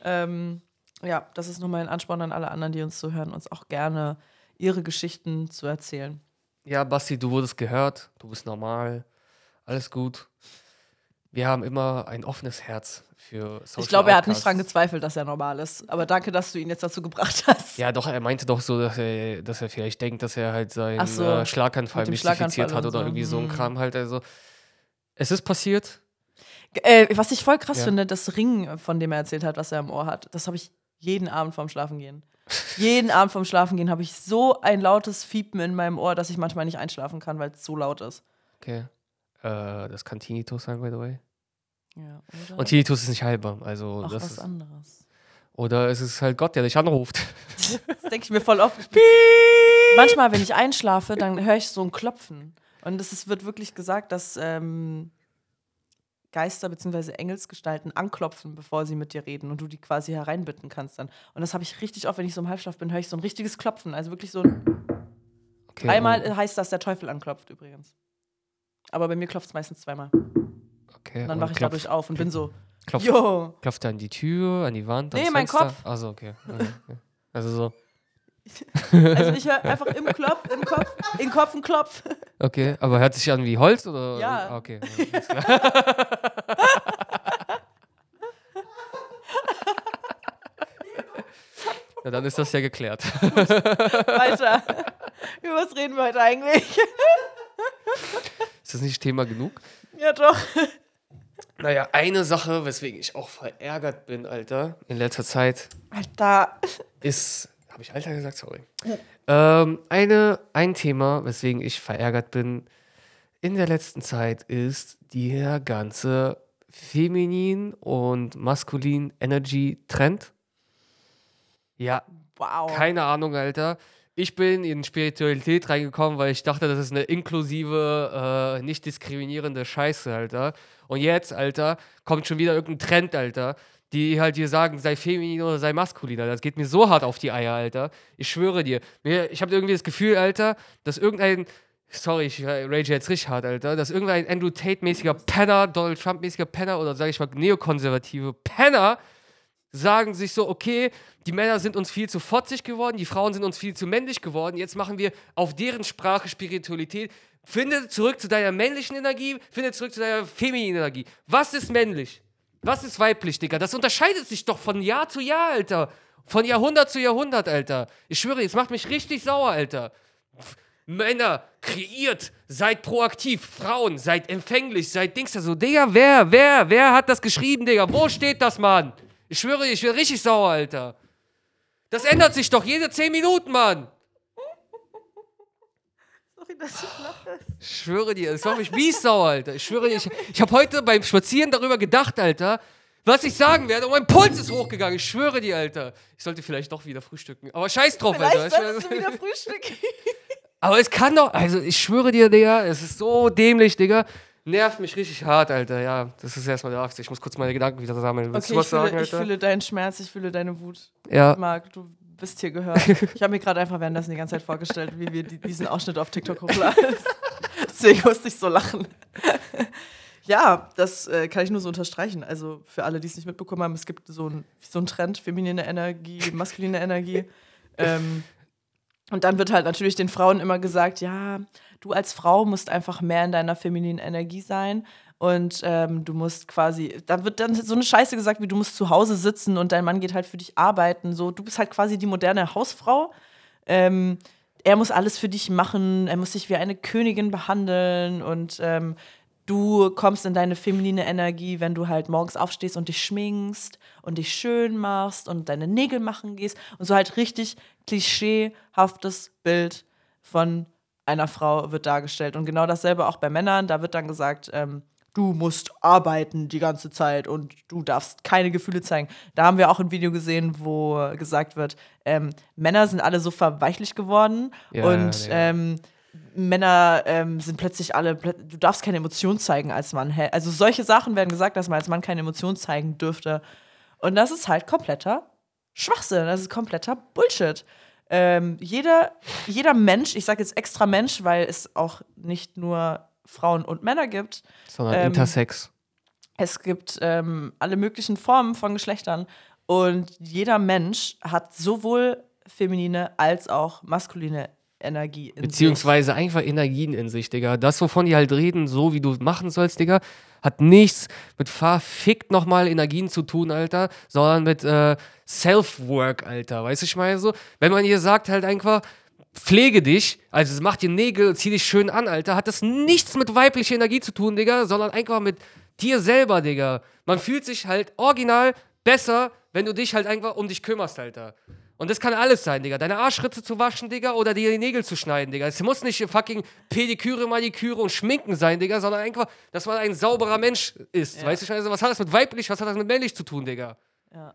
Ähm, ja, das ist nochmal ein Ansporn an alle anderen, die uns zuhören, uns auch gerne ihre Geschichten zu erzählen. Ja, Basti, du wurdest gehört, du bist normal, alles gut. Wir haben immer ein offenes Herz für Social ich glaube, er hat nicht dran gezweifelt, dass er normal ist. Aber danke, dass du ihn jetzt dazu gebracht hast. Ja, doch, er meinte doch so, dass er, dass er vielleicht denkt, dass er halt seinen Ach so, äh, Schlaganfall mystifiziert Schlaganfall hat oder so. irgendwie so ein Hm. Kram halt. Also, es ist passiert. Äh, was ich voll krass Ja. finde, das Ring, von dem er erzählt hat, was er im Ohr hat, das habe ich jeden Abend vorm Schlafengehen. jeden Abend vorm Schlafengehen habe ich so ein lautes Fiepen in meinem Ohr, dass ich manchmal nicht einschlafen kann, weil es so laut ist. Okay. Äh, das kann Tinnitus sein, by the way. Ja, oder? Und Tinnitus ist nicht heilbar. Also, Ach, das was ist, anderes. oder es ist halt Gott, der dich anruft. Das denke ich mir voll oft. Manchmal, wenn ich einschlafe, dann höre ich so ein Klopfen. Und es wird wirklich gesagt, dass ähm, Geister bzw. Engelsgestalten anklopfen, bevor sie mit dir reden und du die quasi hereinbitten kannst dann. Und das habe ich richtig oft, wenn ich so im Halbschlaf bin, höre ich so ein richtiges Klopfen. Also wirklich so ein. Okay, Dreimal oh, heißt das, der Teufel anklopft übrigens. Aber bei mir klopft es meistens zweimal. okay. Und dann und wache ich klopft- dadurch auf und bin so, Klopft, klopft er an die Tür, an die Wand, Nee, ans mein Fenster? Kopf. Also okay. okay. okay. Also so. Also ich höre einfach im Klopf, im Kopf, im Kopf ein Klopf. Okay, aber hört sich an wie Holz oder? Ja. Ah, Okay. ja, dann ist das ja geklärt. Weiter. Über was reden wir heute eigentlich? Ist das nicht Thema genug? ja, doch. Naja, eine Sache, weswegen ich auch verärgert bin, Alter, in letzter Zeit, Alter. ist. Habe ich Alter gesagt? Sorry. Ähm, eine, ein Thema, weswegen ich verärgert bin in der letzten Zeit, ist der ganze feminin und maskulin Energy Trend. Ja, Wow. keine Ahnung, Alter. Ich bin in Spiritualität reingekommen, weil ich dachte, das ist eine inklusive, äh, nicht diskriminierende Scheiße, Alter. Und jetzt, Alter, kommt schon wieder irgendein Trend, Alter, die halt dir sagen, sei feminin oder sei maskulin. Das geht mir so hart auf die Eier, Alter. Ich schwöre dir. Ich habe irgendwie das Gefühl, Alter, dass irgendein sorry, ich rage jetzt richtig hart, Alter, dass irgendein Andrew Tate-mäßiger Penner, Donald Trump-mäßiger Penner oder sage ich mal neokonservative Penner sagen sich so, okay, die Männer sind uns viel zu fotzig geworden, die Frauen sind uns viel zu männlich geworden, jetzt machen wir auf deren Sprache Spiritualität. Finde zurück zu deiner männlichen Energie, finde zurück zu deiner femininen Energie. Was ist männlich? Was ist weiblich, Digga? Das unterscheidet sich doch von Jahr zu Jahr, Alter. Von Jahrhundert zu Jahrhundert, Alter. Ich schwöre, jetzt macht mich richtig sauer, Alter. Männer, kreiert, seid proaktiv. Frauen, seid empfänglich, seid Dings da so. Digga, wer, wer, wer hat das geschrieben, Digga? Wo steht das, Mann? Ich schwöre, ich werde richtig sauer, Alter. Das ändert sich doch jede 10 Minuten, Mann. Sorry, dass ich lache. Ich schwöre dir, das macht mich mies sauer, Alter. Ich schwöre dir, ich, ich habe heute beim Spazieren darüber gedacht, Alter, was ich sagen werde und mein Puls ist hochgegangen. Ich schwöre dir, Alter. Ich sollte vielleicht doch wieder frühstücken. Aber scheiß drauf, Vielleicht Alter. solltest du wieder frühstücken. Aber es kann doch, also ich schwöre dir, Digga, es ist so dämlich, Digga. Nervt mich richtig hart, Alter. Ja, das ist erstmal der Arzt. Ich muss kurz meine Gedanken wieder sammeln. Willst Okay, du ich was sagen, fühle, ich fühle deinen Schmerz, ich fühle deine Wut. ja. Marc, du bist hier gehört. Ich habe mir gerade einfach währenddessen die ganze Zeit vorgestellt, wie wir die, diesen Ausschnitt auf TikTok hochladen. Deswegen musste ich so lachen. Ja, das äh, kann ich nur so unterstreichen. Also für alle, die es nicht mitbekommen haben, es gibt so einen so einen Trend, feminine Energie, maskuline Energie. Ähm, und dann wird halt natürlich den Frauen immer gesagt, ja, du als Frau musst einfach mehr in deiner femininen Energie sein. Und ähm, du musst quasi, da wird dann so eine Scheiße gesagt, wie du musst zu Hause sitzen und dein Mann geht halt für dich arbeiten. So, du bist halt quasi die moderne Hausfrau. Ähm, er muss alles für dich machen, er muss dich wie eine Königin behandeln und ähm, du kommst in deine feminine Energie, wenn du halt morgens aufstehst und dich schminkst und dich schön machst und deine Nägel machen gehst und so halt richtig klischeehaftes Bild von einer Frau wird dargestellt. Und genau dasselbe auch bei Männern, da wird dann gesagt, ähm, du musst arbeiten die ganze Zeit und du darfst keine Gefühle zeigen. Da haben wir auch ein Video gesehen, wo gesagt wird, ähm, Männer sind alle so verweichlich geworden Ja, und ja. ähm, Männer ähm, sind plötzlich alle, du darfst keine Emotion zeigen als Mann. Also solche Sachen werden gesagt, dass man als Mann keine Emotion zeigen dürfte. Und das ist halt kompletter Schwachsinn, das ist kompletter Bullshit. Ähm, jeder, jeder Mensch, ich sage jetzt extra Mensch, weil es auch nicht nur Frauen und Männer gibt, Sondern Ähm, Intersex. es gibt ähm, alle möglichen Formen von Geschlechtern und jeder Mensch hat sowohl feminine als auch maskuline Energie in Beziehungsweise einfach Energien in sich, Digga. Das, wovon die halt reden, so wie du machen sollst, Digga, hat nichts mit verfickt nochmal Energien zu tun, Alter, sondern mit äh, Self-Work, Alter. Weißt du, ich meine so? Wenn man ihr sagt halt einfach, pflege dich, also mach dir Nägel, zieh dich schön an, Alter, hat das nichts mit weiblicher Energie zu tun, Digga, sondern einfach mit dir selber, Digga. Man fühlt sich halt original besser, wenn du dich halt einfach um dich kümmerst, Alter. Und das kann alles sein, Digga. Deine Arschritze zu waschen, Digga, oder dir die Nägel zu schneiden, Digga. Es muss nicht fucking Pediküre, Maniküre und Schminken sein, Digga, sondern einfach, dass man ein sauberer Mensch ist. Ja. Weißt du, also, was hat das mit weiblich, was hat das mit männlich zu tun, Digga? Ja.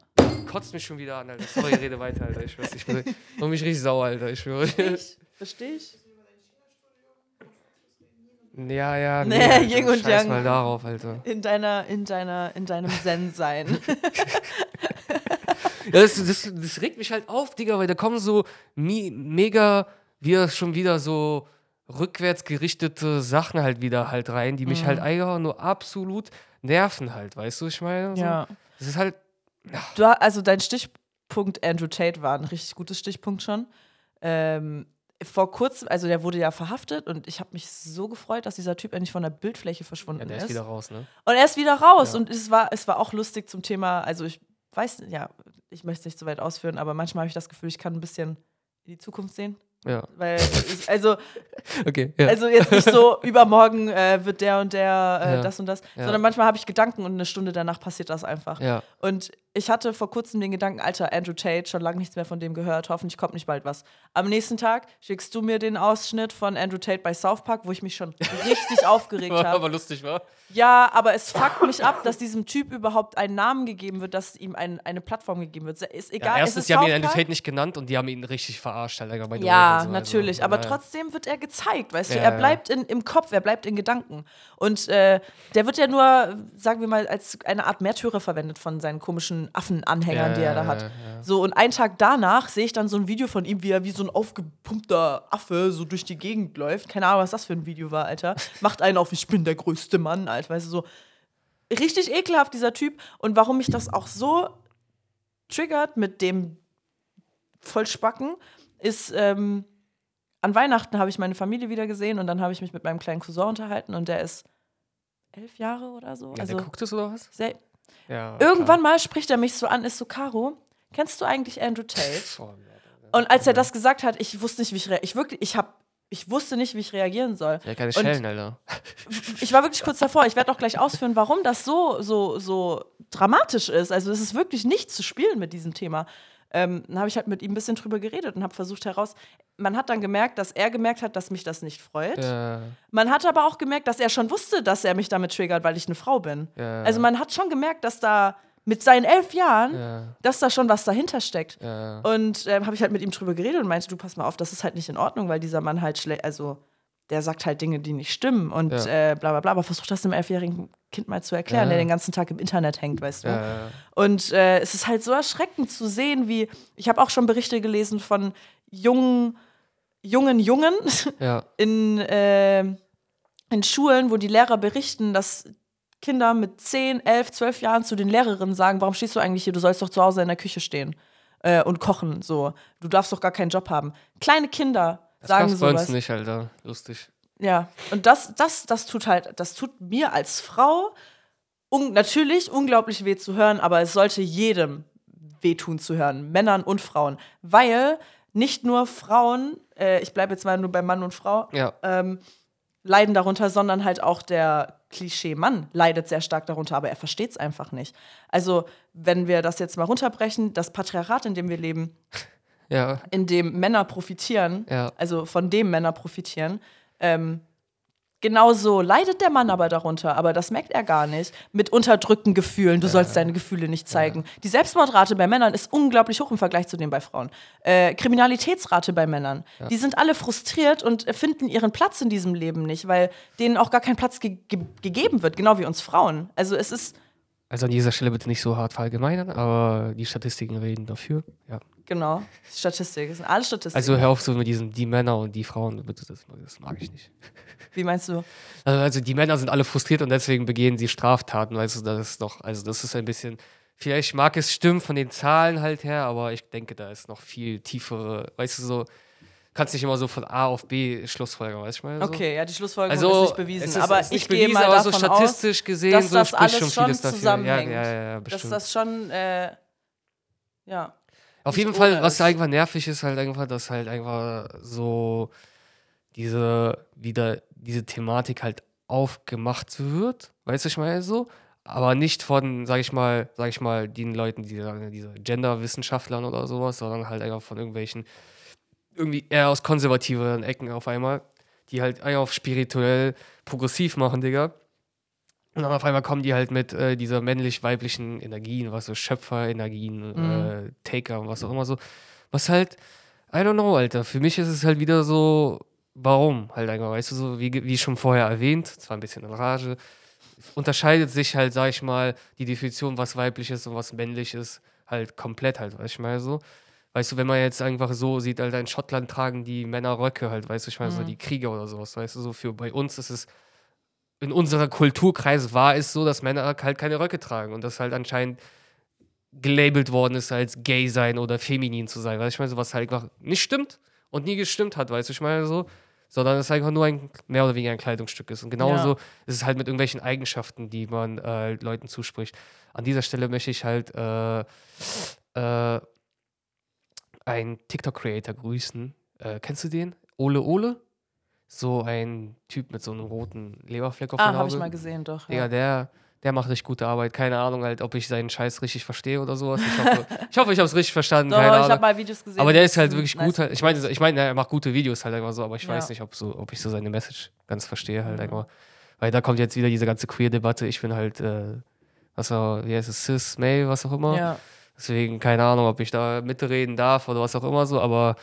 Kotzt mich schon wieder an, Alter. Sorry, rede weiter, Alter. Ich weiß, ich bin mich richtig sauer, Alter. Ich schwöre. Verstehe ich? Ja, ja. Nee, Alter. Yin und Yang. mal darauf, Alter. In deiner, in deiner, in deinem Zen-Sein. Das, das, das regt mich halt auf, Digga, weil da kommen so mi mega, wieder schon wieder so rückwärts gerichtete Sachen halt wieder halt rein, die mich halt einfach nur absolut nerven halt, weißt du, ich meine? So. ja. Das ist halt, Du, also dein Stichpunkt Andrew Tate war ein richtig gutes Stichpunkt schon. Ähm, vor kurzem, also der wurde ja verhaftet und ich habe mich so gefreut, dass dieser Typ endlich von der Bildfläche verschwunden ja, der ist. ist wieder raus, ne? Und er ist wieder raus. Ja. Und es war, es war auch lustig zum Thema, also ich weiß, ja, ich möchte es nicht so weit ausführen, aber manchmal habe ich das Gefühl, ich kann ein bisschen in die Zukunft sehen. Ja. Weil ich, also, Okay, ja. also jetzt nicht so, übermorgen äh, wird der und der äh, Ja. das und das, Ja. sondern manchmal habe ich Gedanken und eine Stunde danach passiert das einfach. ja. Und ich hatte vor kurzem den Gedanken, Alter, Andrew Tate, schon lange nichts mehr von dem gehört, hoffentlich kommt nicht bald was. Am nächsten Tag schickst du mir den Ausschnitt von Andrew Tate bei South Park, wo ich mich schon richtig aufgeregt habe. aber lustig, war? Ja, aber es fuckt mich ab, dass diesem Typ überhaupt einen Namen gegeben wird, dass ihm ein, eine Plattform gegeben wird. Ist egal, es erstens, ist die haben ihn Andrew. Tate nicht genannt und die haben ihn richtig verarscht, Alter, Ja, Ja, so, also, natürlich. aber ja, ja. trotzdem wird er gezeigt, weißt du? Ja, Er ja. bleibt in, im Kopf, er bleibt in Gedanken. Und äh, der wird ja nur, sagen wir mal, als eine Art Märtyrer verwendet von seinen komischen Affenanhängern, Ja, die er da hat. So, und einen Tag danach sehe ich dann so ein Video von ihm, wie er wie so ein aufgepumpter Affe so durch die Gegend läuft. Keine Ahnung, was das für ein Video war, Alter. Macht einen auf, ich bin der größte Mann, Alter. Weißt du, so richtig ekelhaft, dieser Typ. Und warum mich das auch so triggert mit dem Vollspacken, ist, ähm, an Weihnachten habe ich meine Familie wieder gesehen und dann habe ich mich mit meinem kleinen Cousin unterhalten und der ist elf Jahre oder so. Ja, also der guckt es oder was? sehr, Ja, irgendwann mal spricht er mich so an, ist so, Caro, kennst du eigentlich Andrew Tate? klar. Oh, Und als er das gesagt hat, ich wusste nicht, wie ich ich wirklich, ich habe, ich wusste nicht, wie ich reagieren soll. Ja, keine Schellen, Alter. Ich war wirklich kurz davor. Ich werde auch gleich ausführen, warum das so, so, so dramatisch ist. Also es ist wirklich nicht zu spielen mit diesem Thema. Ähm, dann habe ich halt mit ihm ein bisschen drüber geredet und habe versucht heraus. Man hat dann gemerkt, dass er gemerkt hat, dass mich das nicht freut. Ja, Man hat aber auch gemerkt, dass er schon wusste, dass er mich damit triggert, weil ich eine Frau bin. Ja. Also man hat schon gemerkt, dass da mit seinen elf Jahren, ja, dass da schon was dahinter steckt. Und ähm, habe ich halt mit ihm drüber geredet und meinte, du pass mal auf, das ist halt nicht in Ordnung, weil dieser Mann halt schlecht, also der sagt halt Dinge, die nicht stimmen und Ja. äh, bla bla bla, aber versuch das dem elfjährigen Kind mal zu erklären, Ja. der den ganzen Tag im Internet hängt, weißt du. Ja. Und äh, es ist halt so erschreckend zu sehen, wie, ich habe auch schon Berichte gelesen von jungen, jungen Jungen in, äh, in Schulen, wo die Lehrer berichten, dass Kinder mit 10, 11, 12 Jahren zu den Lehrerinnen sagen, warum stehst du eigentlich hier, du sollst doch zu Hause in der Küche stehen äh, und kochen, so. Du darfst doch gar keinen Job haben. Kleine Kinder Das sagen gab's bei uns sowas. nicht, Alter. Lustig. Ja, und das, das, das tut halt, das tut mir als Frau un natürlich unglaublich weh zu hören, aber es sollte jedem wehtun zu hören, Männern und Frauen, weil nicht nur Frauen, äh, ich bleibe jetzt mal nur bei Mann und Frau, Ja. ähm, leiden darunter, sondern halt auch der Klischee-Mann leidet sehr stark darunter, aber er versteht es einfach nicht. Also, wenn wir das jetzt mal runterbrechen, das Patriarchat, in dem wir leben, Ja. in dem Männer profitieren, Ja. also von dem Männer profitieren, ähm, genauso leidet der Mann aber darunter, aber das merkt er gar nicht. Mit unterdrückten Gefühlen, du sollst deine Gefühle nicht zeigen. Die Selbstmordrate bei Männern ist unglaublich hoch im Vergleich zu dem bei Frauen. Äh, Kriminalitätsrate bei Männern. Die sind alle frustriert und finden ihren Platz in diesem Leben nicht, weil denen auch gar kein Platz ge ge gegeben wird, genau wie uns Frauen. Also es ist, Also an dieser Stelle bitte nicht so hart verallgemeinern, aber die Statistiken reden dafür. Ja. Genau, Statistik, es sind alle Statistiken. Also hör auf so mit diesen die Männer und die Frauen, das, das mag ich nicht. wie meinst du? Also, also die Männer sind alle frustriert und deswegen begehen sie Straftaten, weißt du, das ist doch, also das ist ein bisschen, vielleicht mag es stimmen von den Zahlen halt her, aber ich denke, da ist noch viel tiefere, weißt du, so, kannst nicht immer so von A auf B Schlussfolgern, weißt du, ich meine? So. Okay, ja, die Schlussfolgerung Also, ist nicht bewiesen, es ist, aber ich gehe bewiesen, mal aber davon so statistisch aus, gesehen, dass so das alles schon vieles zusammenhängt. Ja, ja, ja, ja, dass bestimmt. das schon, äh, ja. Auf jeden Fall, was einfach nervig ist, halt einfach, dass halt einfach so diese, wieder diese Thematik halt aufgemacht wird, weißt du, ich meine so, aber nicht von, sag ich mal, sag ich mal, den Leuten, die sagen, diese Gender-Wissenschaftlern oder sowas, sondern halt einfach von irgendwelchen, irgendwie eher aus konservativeren Ecken auf einmal, die halt einfach auf spirituell progressiv machen, Digga. Und dann auf einmal kommen die halt mit äh, dieser männlich-weiblichen Energien, was so Schöpferenergien, äh, Taker und was auch immer so. Was halt, I don't know, Alter. Für mich ist es halt wieder so, warum halt einfach, weißt du, so wie, wie schon vorher erwähnt, zwar ein bisschen in Rage, unterscheidet sich halt, sag ich mal, die Definition, was weiblich ist und was männlich ist, halt komplett halt, weißt du, ich meine so. Weißt du, wenn man jetzt einfach so sieht, Alter, in Schottland tragen die Männer Röcke halt, weißt du, ich meine so, die Krieger oder sowas, weißt du, so für bei uns ist es in unserer Kulturkreis war es so, dass Männer halt keine Röcke tragen und das halt anscheinend gelabelt worden ist als gay sein oder feminin zu sein. Weißt du, ich meine, so was halt einfach nicht stimmt und nie gestimmt hat, weißt du, ich meine so, sondern es einfach nur ein mehr oder weniger ein Kleidungsstück ist. Und genauso ist es halt mit irgendwelchen Eigenschaften, die man äh, Leuten zuspricht. An dieser Stelle möchte ich halt äh, äh, einen TikTok-Creator grüßen. Äh, kennst du den? Ole Ole? So ein Typ mit so einem roten Leberfleck auf Ah, dem habe Auge. ich mal gesehen, doch. Digga, Ja. der, der macht richtig gute Arbeit. Keine Ahnung halt, ob ich seinen Scheiß richtig verstehe oder sowas. Ich hoffe, ich, hoffe, ich habe es richtig verstanden. Doch, keine ich habe mal Videos gesehen. Aber der ist halt wirklich nice gut. Halt. Ich meine, ich meine, er macht gute Videos halt einfach so, aber ich Ja. weiß nicht, ob, so, ob ich so seine Message ganz verstehe halt Mhm. einfach. Weil da kommt jetzt wieder diese ganze Queer-Debatte. Ich bin halt, äh, was auch, wie heißt es, Cis, May, was auch immer. Ja. Deswegen keine Ahnung, ob ich da mitreden darf oder was auch immer so, aber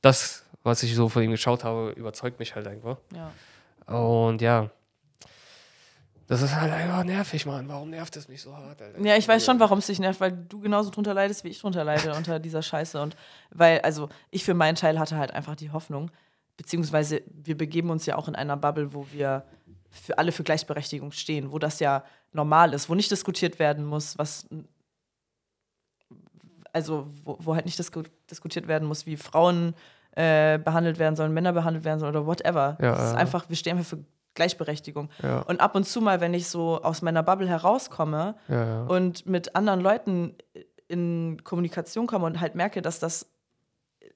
das was ich so von ihm geschaut habe, überzeugt mich halt einfach. Ja. Und ja. Das ist halt einfach nervig, Mann. Warum nervt es mich so hart, Alter? Ja, ich weiß schon, warum es dich nervt, weil du genauso drunter leidest, wie ich drunter leide unter dieser Scheiße. Und weil, also ich für meinen Teil hatte halt einfach die Hoffnung, beziehungsweise wir begeben uns ja auch in einer Bubble, wo wir für alle für Gleichberechtigung stehen, wo das ja normal ist, wo nicht diskutiert werden muss, was also wo, wo halt nicht disku diskutiert werden muss, wie Frauen äh, behandelt werden sollen, Männer behandelt werden sollen oder whatever. Ja, das ist einfach, wir stehen einfach für Gleichberechtigung. Ja. Und ab und zu mal, wenn ich so aus meiner Bubble herauskomme Ja, und mit anderen Leuten in Kommunikation komme und halt merke, dass das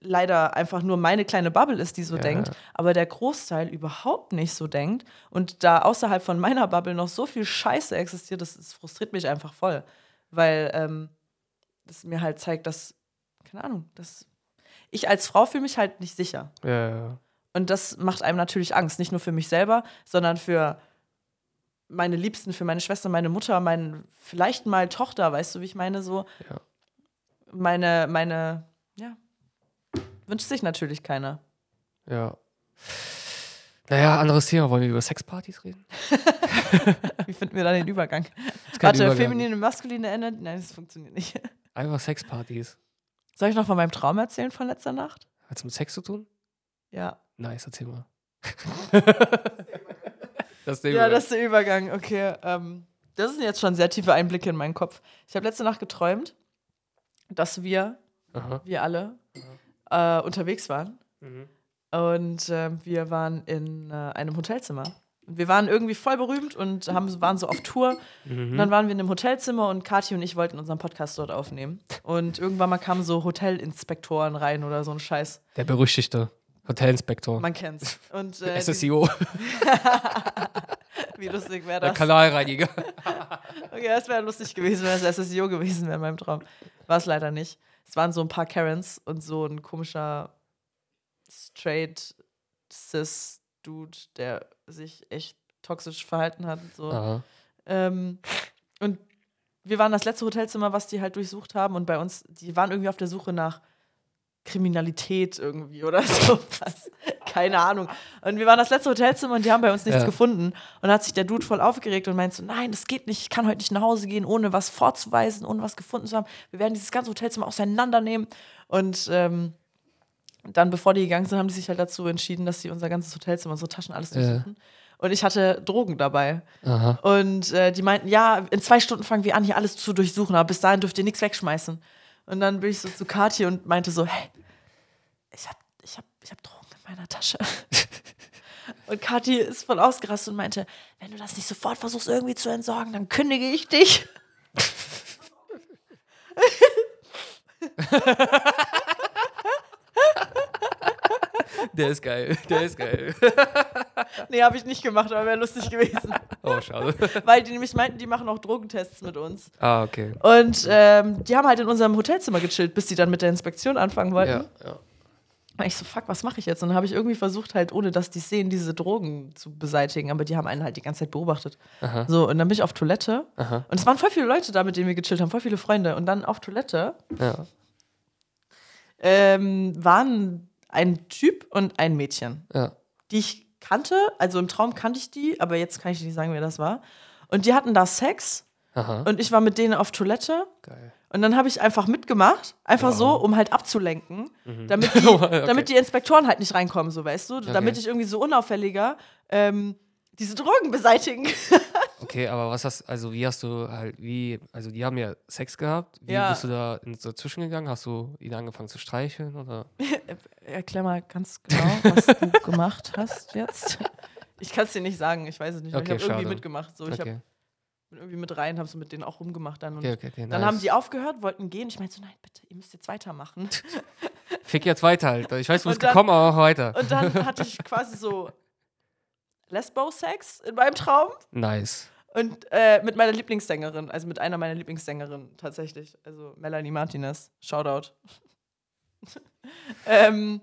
leider einfach nur meine kleine Bubble ist, die so Ja, denkt, aber der Großteil überhaupt nicht so denkt und da außerhalb von meiner Bubble noch so viel Scheiße existiert, das, das frustriert mich einfach voll, weil ähm, das mir halt zeigt, dass, keine Ahnung, dass ich als Frau fühle mich halt nicht sicher. ja, ja. Und das macht einem natürlich Angst, nicht nur für mich selber, sondern für meine Liebsten, für meine Schwester, meine Mutter, meine vielleicht mal Tochter, weißt du, wie ich meine, so. Ja. Meine, meine, ja, wünscht sich natürlich keiner. ja. Naja, anderes Thema. Wollen wir über Sexpartys reden? Wie finden wir da den Übergang? Warte, Übergang. feminine, maskuline Ende? Nein, das funktioniert nicht. Einfach Sexpartys. Soll ich noch von meinem Traum erzählen von letzter Nacht? Hat es mit Sex zu tun? Ja. Nice, erzähl mal. das ist der Ja, Übergang. das ist der Übergang. Okay. Ähm, das sind jetzt schon sehr tiefe Einblicke in meinen Kopf. Ich habe letzte Nacht geträumt, dass wir, Aha. wir alle, äh, unterwegs waren. Mhm. Und äh, wir waren in äh, einem Hotelzimmer. Und Wir waren irgendwie voll berühmt und haben, waren so auf Tour. Und Mhm. dann waren wir in einem Hotelzimmer und Kathi und ich wollten unseren Podcast dort aufnehmen. Und irgendwann mal kamen so Hotelinspektoren rein oder so ein Scheiß. Der berüchtigte Hotelinspektor. Man kennt's. Und äh, SSIO, wie lustig wäre der das? Kanalreiniger. Okay, das wäre lustig gewesen, wenn es SSIO gewesen wäre in meinem Traum. War es leider nicht. Es waren so ein paar Karens und so ein komischer straight cis Dude, der sich echt toxisch verhalten hat. und So. Ähm, und wir waren das letzte Hotelzimmer, was die halt durchsucht haben. Und bei uns, die waren irgendwie auf der Suche nach Kriminalität irgendwie oder so. Was. Keine Ahnung. Und wir waren das letzte Hotelzimmer und die haben bei uns nichts Ja. gefunden. Und hat sich der Dude voll aufgeregt und meint so: Nein, das geht nicht. Ich kann heute nicht nach Hause gehen, ohne was vorzuweisen, ohne was gefunden zu haben. Wir werden dieses ganze Hotelzimmer auseinandernehmen. Und ähm, dann, bevor die gegangen sind, haben die sich halt dazu entschieden, dass sie unser ganzes Hotelzimmer, unsere Taschen, alles durchsuchen. Und ich hatte Drogen dabei. Aha. Und äh, die meinten, ja, in zwei Stunden fangen wir an, hier alles zu durchsuchen, aber bis dahin dürft ihr nichts wegschmeißen. Und dann bin ich so zu Kathi und meinte so, hey, ich hab, ich hab, ich hab Drogen in meiner Tasche. und Kathi ist voll ausgerastet und meinte, wenn du das nicht sofort versuchst irgendwie zu entsorgen, dann kündige ich dich. Der ist geil. Der ist geil. nee, habe ich nicht gemacht, aber wäre lustig gewesen. Oh, schade. Weil die nämlich meinten, die machen auch Drogentests mit uns. Ah, okay. Und ähm, die haben halt in unserem Hotelzimmer gechillt, bis die dann mit der Inspektion anfangen wollten. Ja, ja. Und ich so, fuck, was mache ich jetzt? Und dann habe ich irgendwie versucht, halt, ohne dass die sehen, diese Drogen zu beseitigen. Aber die haben einen halt die ganze Zeit beobachtet. Aha. So, und dann bin ich auf Toilette. Aha. Und es waren voll viele Leute da, mit denen wir gechillt haben, voll viele Freunde. Und dann auf Toilette Ja. ähm, waren ein Typ und ein Mädchen, Ja. die ich kannte. Also im Traum kannte ich die, aber jetzt kann ich nicht sagen, wer das war. Und die hatten da Sex. Aha. Und ich war mit denen auf Toilette. Geil. Und dann habe ich einfach mitgemacht, einfach Wow. so, um halt abzulenken, Mhm. damit, die, Okay. damit die Inspektoren halt nicht reinkommen, so weißt du, damit ich irgendwie so unauffälliger ähm, diese Drogen beseitigen. Okay, aber was hast also wie hast du halt wie also die haben ja Sex gehabt. Wie Ja. bist du da in, dazwischen gegangen? Hast du ihn angefangen zu streicheln oder? Erklär mal ganz genau, was du gemacht hast jetzt. Ich kann es dir nicht sagen, ich weiß es nicht. Okay, ich habe irgendwie mitgemacht. So. Ich hab, Okay. bin irgendwie mit rein, habe so mit denen auch rumgemacht dann. Und Okay, okay, okay. Dann nice. haben die aufgehört, wollten gehen. Ich meinte so, nein, bitte, ihr müsst jetzt weitermachen. Fick jetzt weiter halt. Ich weiß, du bist dann- gekommen, aber mach weiter. Und dann hatte ich quasi so Lesbo-Sex in meinem Traum. Nice. Und äh, mit meiner Lieblingssängerin, also mit einer meiner Lieblingssängerinnen tatsächlich. Also Melanie Martinez. Shoutout. ähm,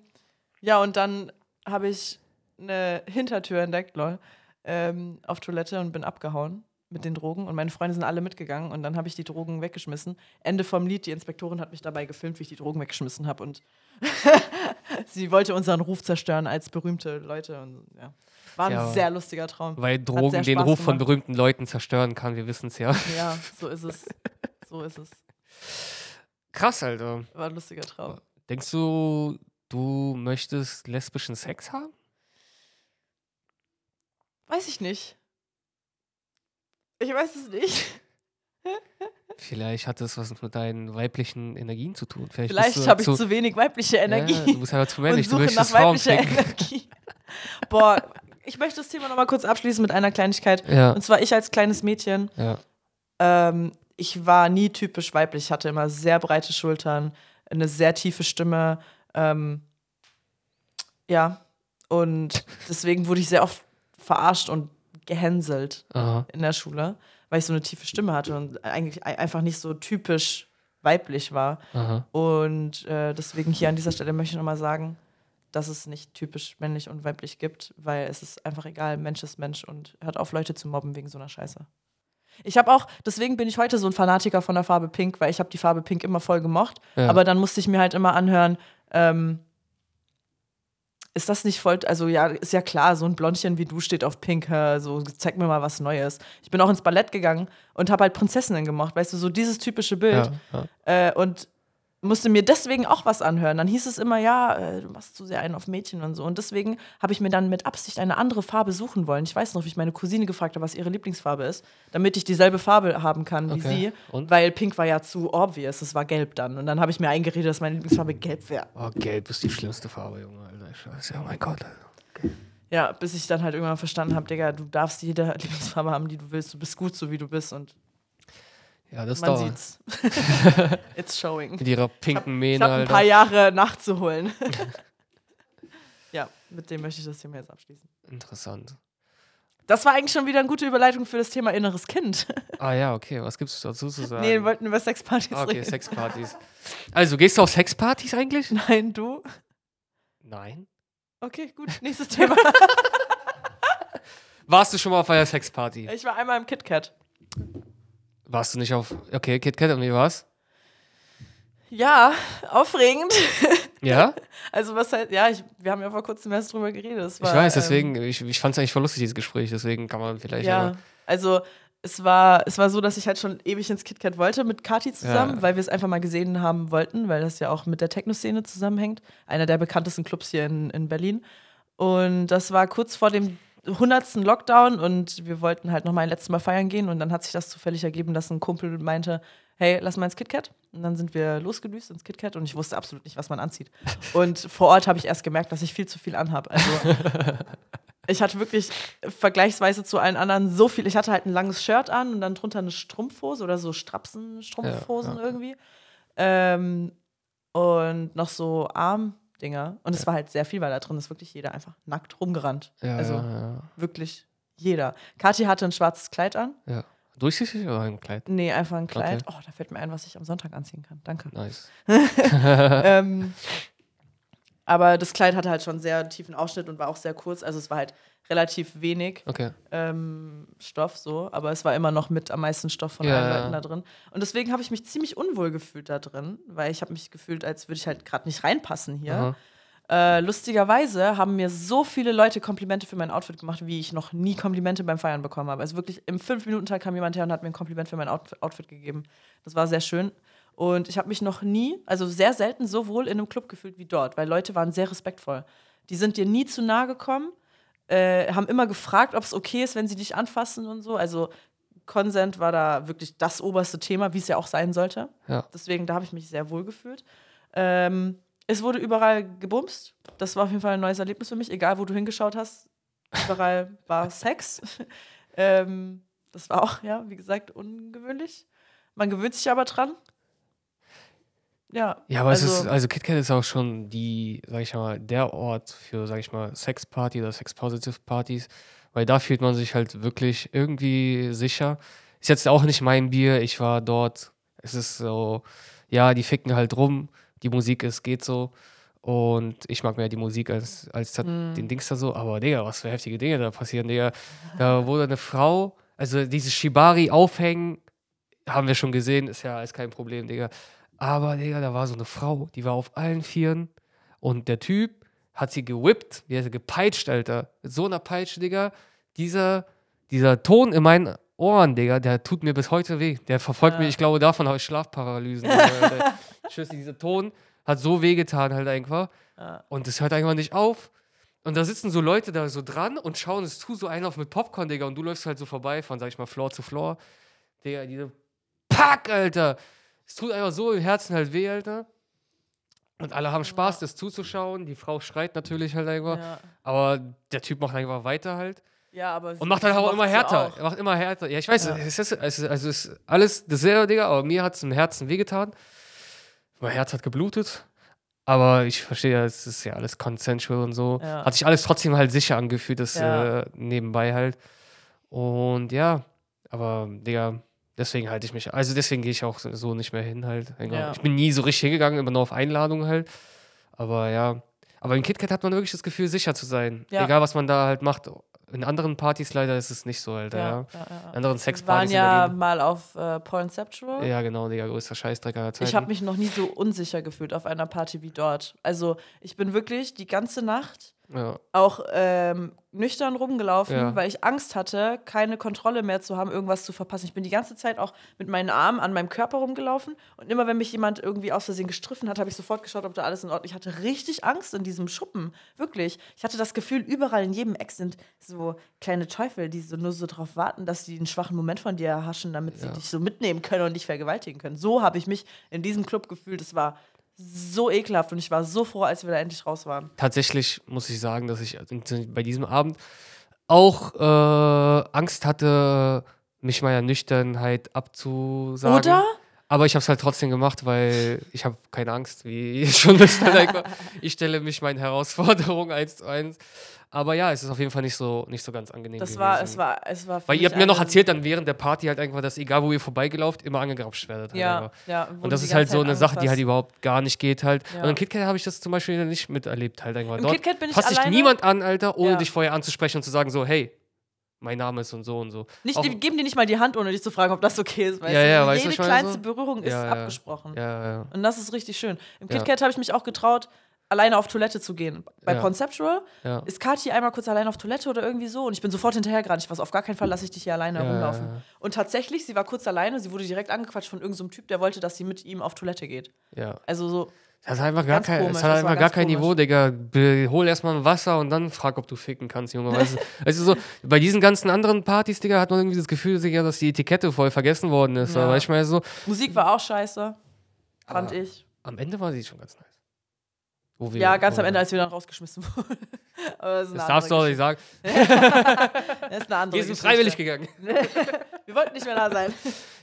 ja, und dann habe ich eine Hintertür entdeckt, lol, ähm, auf Toilette und bin abgehauen mit den Drogen. Und meine Freunde sind alle mitgegangen und dann habe ich die Drogen weggeschmissen. Ende vom Lied, die Inspektorin hat mich dabei gefilmt, wie ich die Drogen weggeschmissen habe. Und Sie wollte unseren Ruf zerstören als berühmte Leute. Und, ja. War ein Ja. sehr lustiger Traum. Weil Drogen den Ruf von gemacht. berühmten Leuten zerstören kann, wir wissen es ja. Ja, so ist es. So ist es. Krass, Alter. War ein lustiger Traum. Denkst du, du möchtest lesbischen Sex haben? Weiß ich nicht. Ich weiß es nicht. Vielleicht hat es was mit deinen weiblichen Energien zu tun. Vielleicht, Vielleicht du habe ich zu, wenig weibliche Energie. Ja, du bist aber zu männlich, und du suche nach möchtest Frauen weiblicher ficken. Energie. Boah, ich möchte das Thema nochmal kurz abschließen mit einer Kleinigkeit. Ja, Und zwar ich als kleines Mädchen, ja. ähm, ich war nie typisch weiblich. Ich hatte immer sehr breite Schultern, eine sehr tiefe Stimme. Ähm, ja, und deswegen wurde ich sehr oft verarscht und gehänselt Aha. in der Schule, weil ich so eine tiefe Stimme hatte und eigentlich ei- einfach nicht so typisch weiblich war. Aha. Und äh, deswegen hier an dieser Stelle möchte ich nochmal sagen, dass es nicht typisch männlich und weiblich gibt, weil es ist einfach egal, Mensch ist Mensch und hört auf, Leute zu mobben wegen so einer Scheiße. Ich habe auch, deswegen bin ich heute so ein Fanatiker von der Farbe Pink, weil ich habe die Farbe Pink immer voll gemocht, Ja. aber dann musste ich mir halt immer anhören, ähm, ist das nicht voll, also ja, ist ja klar, so ein Blondchen wie du steht auf Pink, so zeig mir mal was Neues. Ich bin auch ins Ballett gegangen und habe halt Prinzessinnen gemocht, weißt du, so dieses typische Bild Ja, ja. äh, und musste mir deswegen auch was anhören. Dann hieß es immer, ja, äh, du machst zu sehr einen auf Mädchen und so. Und deswegen habe ich mir dann mit Absicht eine andere Farbe suchen wollen. Ich weiß noch, wie ich meine Cousine gefragt habe, was ihre Lieblingsfarbe ist, damit ich dieselbe Farbe haben kann wie Okay. sie. Und? Weil Pink war ja zu obvious, es war gelb dann. Und dann habe ich mir eingeredet, dass meine Lieblingsfarbe gelb wäre. Oh, gelb ist die schlimmste Farbe, Junge, Alter. Scheiße, oh mein Gott. Alter. Ja, bis ich dann halt irgendwann verstanden habe, Digga, du darfst jede Lieblingsfarbe haben, die du willst. Du bist gut, so wie du bist. Und Ja, das man dauert. sieht's. It's showing. Mit ihrer pinken Ich Mähne, habe ein paar. Jahre nachzuholen. ja, mit dem möchte ich das Thema jetzt abschließen. Interessant. Das war eigentlich schon wieder eine gute Überleitung für das Thema inneres Kind. Ah ja, okay, was gibt's dazu zu sagen? nee, wir wollten über Sexpartys Ah, okay, reden. Sexpartys. Also, gehst du auf Sexpartys eigentlich? Nein, du? Nein. Okay, gut. Nächstes Thema. Warst du schon mal auf einer Sexparty? ich war einmal im KitKat. Warst du nicht auf. Okay, KitKat und wie war's? Ja, aufregend. Ja? Also was halt, ja, ich, wir haben ja vor kurzem erst drüber geredet. Es Ich war, weiß, ähm, deswegen, ich, ich fand es eigentlich voll lustig, dieses Gespräch, deswegen kann man vielleicht. Ja, aber- also es war, es war so, dass ich halt schon ewig ins KitKat wollte mit Kati zusammen, Ja. weil wir es einfach mal gesehen haben wollten, weil das ja auch mit der Techno-Szene zusammenhängt. Einer der bekanntesten Clubs hier in, in Berlin. Und das war kurz vor dem 100. Lockdown und wir wollten halt noch mal ein letztes Mal feiern gehen und dann hat sich das zufällig ergeben, dass ein Kumpel meinte, hey, lass mal ins KitKat. Und dann sind wir losgedüst ins KitKat und ich wusste absolut nicht, was man anzieht. Und vor Ort habe ich erst gemerkt, dass ich viel zu viel anhabe. Also ich hatte wirklich vergleichsweise zu allen anderen so viel. Ich hatte halt ein langes Shirt an und dann drunter eine Strumpfhose oder so Strapsen-Strumpfhosen Ja, ja. irgendwie. Ähm, und noch so Armdinger. Und es war halt sehr viel, weil da drin ist wirklich jeder einfach nackt rumgerannt. Ja, also ja, wirklich jeder. Kathi hatte ein schwarzes Kleid an. ja, ja. Durchsichtig oder ein Kleid? Nee, einfach ein Kleid. Okay. Oh, da fällt mir ein, was ich am Sonntag anziehen kann. Danke. Nice. ähm, aber das Kleid hatte halt schon sehr tiefen Ausschnitt und war auch sehr kurz. Also es war halt relativ wenig Okay. ähm, Stoff so, aber es war immer noch mit am meisten Stoff von Ja, allen. Leuten da drin. Und deswegen habe ich mich ziemlich unwohl gefühlt da drin, weil ich habe mich gefühlt, als würde ich halt gerade nicht reinpassen hier. Äh, lustigerweise haben mir so viele Leute Komplimente für mein Outfit gemacht, wie ich noch nie Komplimente beim Feiern bekommen habe. Also wirklich im 5-Minuten-Tag kam jemand her und hat mir ein Kompliment für mein Out Outfit gegeben. Das war sehr schön. Und ich habe mich noch nie, also sehr selten so wohl in einem Club gefühlt wie dort, weil Leute waren sehr respektvoll. Die sind dir nie zu nahe gekommen, äh, haben immer gefragt, ob es okay ist, wenn sie dich anfassen und so. Also Consent war da wirklich das oberste Thema, wie es ja auch sein sollte. Ja. Deswegen, da habe ich mich sehr wohl gefühlt. Ähm, es wurde überall gebumst. Das war auf jeden Fall ein neues Erlebnis für mich, egal wo du hingeschaut hast. Überall war Sex. ähm, das war auch, ja, wie gesagt, ungewöhnlich. Man gewöhnt sich aber dran. Ja. Ja, aber also, es ist, also KitKat ist auch schon die, sag ich mal, der Ort für, sag ich mal, Sexparty oder Sex-Positive-Partys, weil da fühlt man sich halt wirklich irgendwie sicher. Ist jetzt auch nicht mein Bier, ich war dort, es ist so, ja, die ficken halt rum, die Musik ist, geht so und ich mag mehr die Musik als, als das- den Dings da so, aber Digga, was für heftige Dinge da passieren, Digga. Da wurde eine Frau, also dieses Shibari aufhängen, haben wir schon gesehen, ist ja ist kein Problem, Digga. Aber, Digga, da war so eine Frau, die war auf allen Vieren Und der Typ hat sie gewippt, wie hat er gepeitscht, Alter. Mit so einer Peitsche, Digga. Dieser, dieser Ton in meinen Ohren, Digga, der tut mir bis heute weh. Der verfolgt Ja. mich, ich glaube, davon habe ich Schlafparalysen. Tschüss, dieser Ton hat so wehgetan halt einfach. Ja. Und es hört einfach nicht auf. Und da sitzen so Leute da so dran und schauen es zu, so einen auf mit Popcorn, Digga. Und du läufst halt so vorbei von, sag ich mal, Floor zu Floor. Digga, diese Pack, Alter. Es tut einfach so im Herzen halt weh, Alter. Und alle haben Spaß, das zuzuschauen. Die Frau schreit natürlich halt einfach. Ja. Aber der Typ macht einfach weiter halt. ja, aber Und macht halt auch immer härter. auch. Er macht immer härter. Ja, ich weiß, Ja. es ist, es ist, also es ist alles dasselbe, Digga, aber mir hat es im Herzen wehgetan. Mein Herz hat geblutet. Aber ich verstehe, ja, es ist ja alles consensual und so. Ja. Hat sich alles trotzdem halt sicher angefühlt, das Ja. äh, nebenbei halt. Und ja, aber, Digga, deswegen halte ich mich, also deswegen gehe ich auch so- nicht mehr hin halt. Ja. Ich bin nie so richtig hingegangen, immer nur auf Einladung halt. Aber ja, aber in KitKat hat man wirklich das Gefühl, sicher zu sein. Ja. Egal, was man da halt macht. In anderen Partys leider ist es nicht so, Alter. Ja. Ja, ja, ja, In anderen Wir waren Sexpartys ja mal auf äh, Pornceptual. Ja, genau, Digga, größter Scheißdreck aller Zeiten. Ich habe mich noch nie so unsicher gefühlt auf einer Party wie dort. Also ich bin wirklich die ganze Nacht ja. auch ähm, nüchtern rumgelaufen, Ja. weil ich Angst hatte, keine Kontrolle mehr zu haben, irgendwas zu verpassen. Ich bin die ganze Zeit auch mit meinen Armen an meinem Körper rumgelaufen und immer wenn mich jemand irgendwie aus Versehen gestriffen hat, habe ich sofort geschaut, ob da alles in Ordnung ist. Ich hatte richtig Angst in diesem Schuppen, wirklich. Ich hatte das Gefühl, überall in jedem Eck sind so kleine Teufel, die so nur so darauf warten, dass die einen schwachen Moment von dir erhaschen, damit sie Ja. dich so mitnehmen können und dich vergewaltigen können. So habe ich mich in diesem Club gefühlt. Es war so ekelhaft und ich war so froh, als wir da endlich raus waren. Tatsächlich muss ich sagen, dass ich in- bei diesem Abend auch äh, Angst hatte, mich meiner Nüchternheit abzusagen. Oder? Aber ich habe es halt trotzdem gemacht, weil ich habe keine Angst, wie ihr schon wisst. halt einfach. Ich stelle mich meinen Herausforderungen eins zu eins. Aber ja, es ist auf jeden Fall nicht so, nicht so ganz angenehm Das gewesen. war, es war, es war. Weil ihr habt mir noch erzählt dann während der Party halt einfach, dass egal wo ihr vorbeigelauft, immer angegrapscht werdet. Halt Ja, einfach. ja. Und das ist halt so Zeit eine Sache, die halt überhaupt gar nicht geht halt. Ja. Und in KitKat habe ich das zum Beispiel nicht miterlebt halt einfach. Im Dort KitKat bin ich fasst dich niemand an, Alter, ohne Ja. dich vorher anzusprechen und zu sagen so, hey, mein Name ist und so und so. Nicht, Auch- die geben dir nicht mal die Hand, ohne dich zu fragen, ob das okay ist. Weißt Ja, ja, weißt Jede kleinste so? Berührung ist Ja, ja. abgesprochen. Ja, ja. Und das ist richtig schön. Im. KitKat habe ich mich auch getraut, alleine auf Toilette zu gehen. Bei. Conceptual ist Kathi einmal kurz alleine auf Toilette oder irgendwie so und ich bin sofort hinterhergerannt. Ich weiß, auf gar keinen Fall lasse ich dich hier alleine ja. Und tatsächlich, sie war kurz alleine, sie wurde direkt angequatscht von irgendeinem so Typ, der wollte, dass sie mit ihm auf Toilette geht. ja. Also so, Das hat einfach gar kein, komisch, hat einfach gar kein komisch. Niveau, Digga. Be- Hol erstmal ein Wasser und dann frag, ob du ficken kannst, Junge. Weißt du, weißt du so, bei diesen ganzen anderen Partys, Digga, hat man irgendwie das Gefühl, Digga, dass die Etikette voll vergessen worden ist. Ja. Aber ich meine so, Musik war auch scheiße, fand ich. am Ende war sie schon ganz nice. Wo wir- Ja, ganz am Ende, als wir dann rausgeschmissen wurden. Das Das darfst du auch nicht sagen. Das ist eine andere Wir sind freiwillig gegangen. Wir wollten nicht mehr da sein.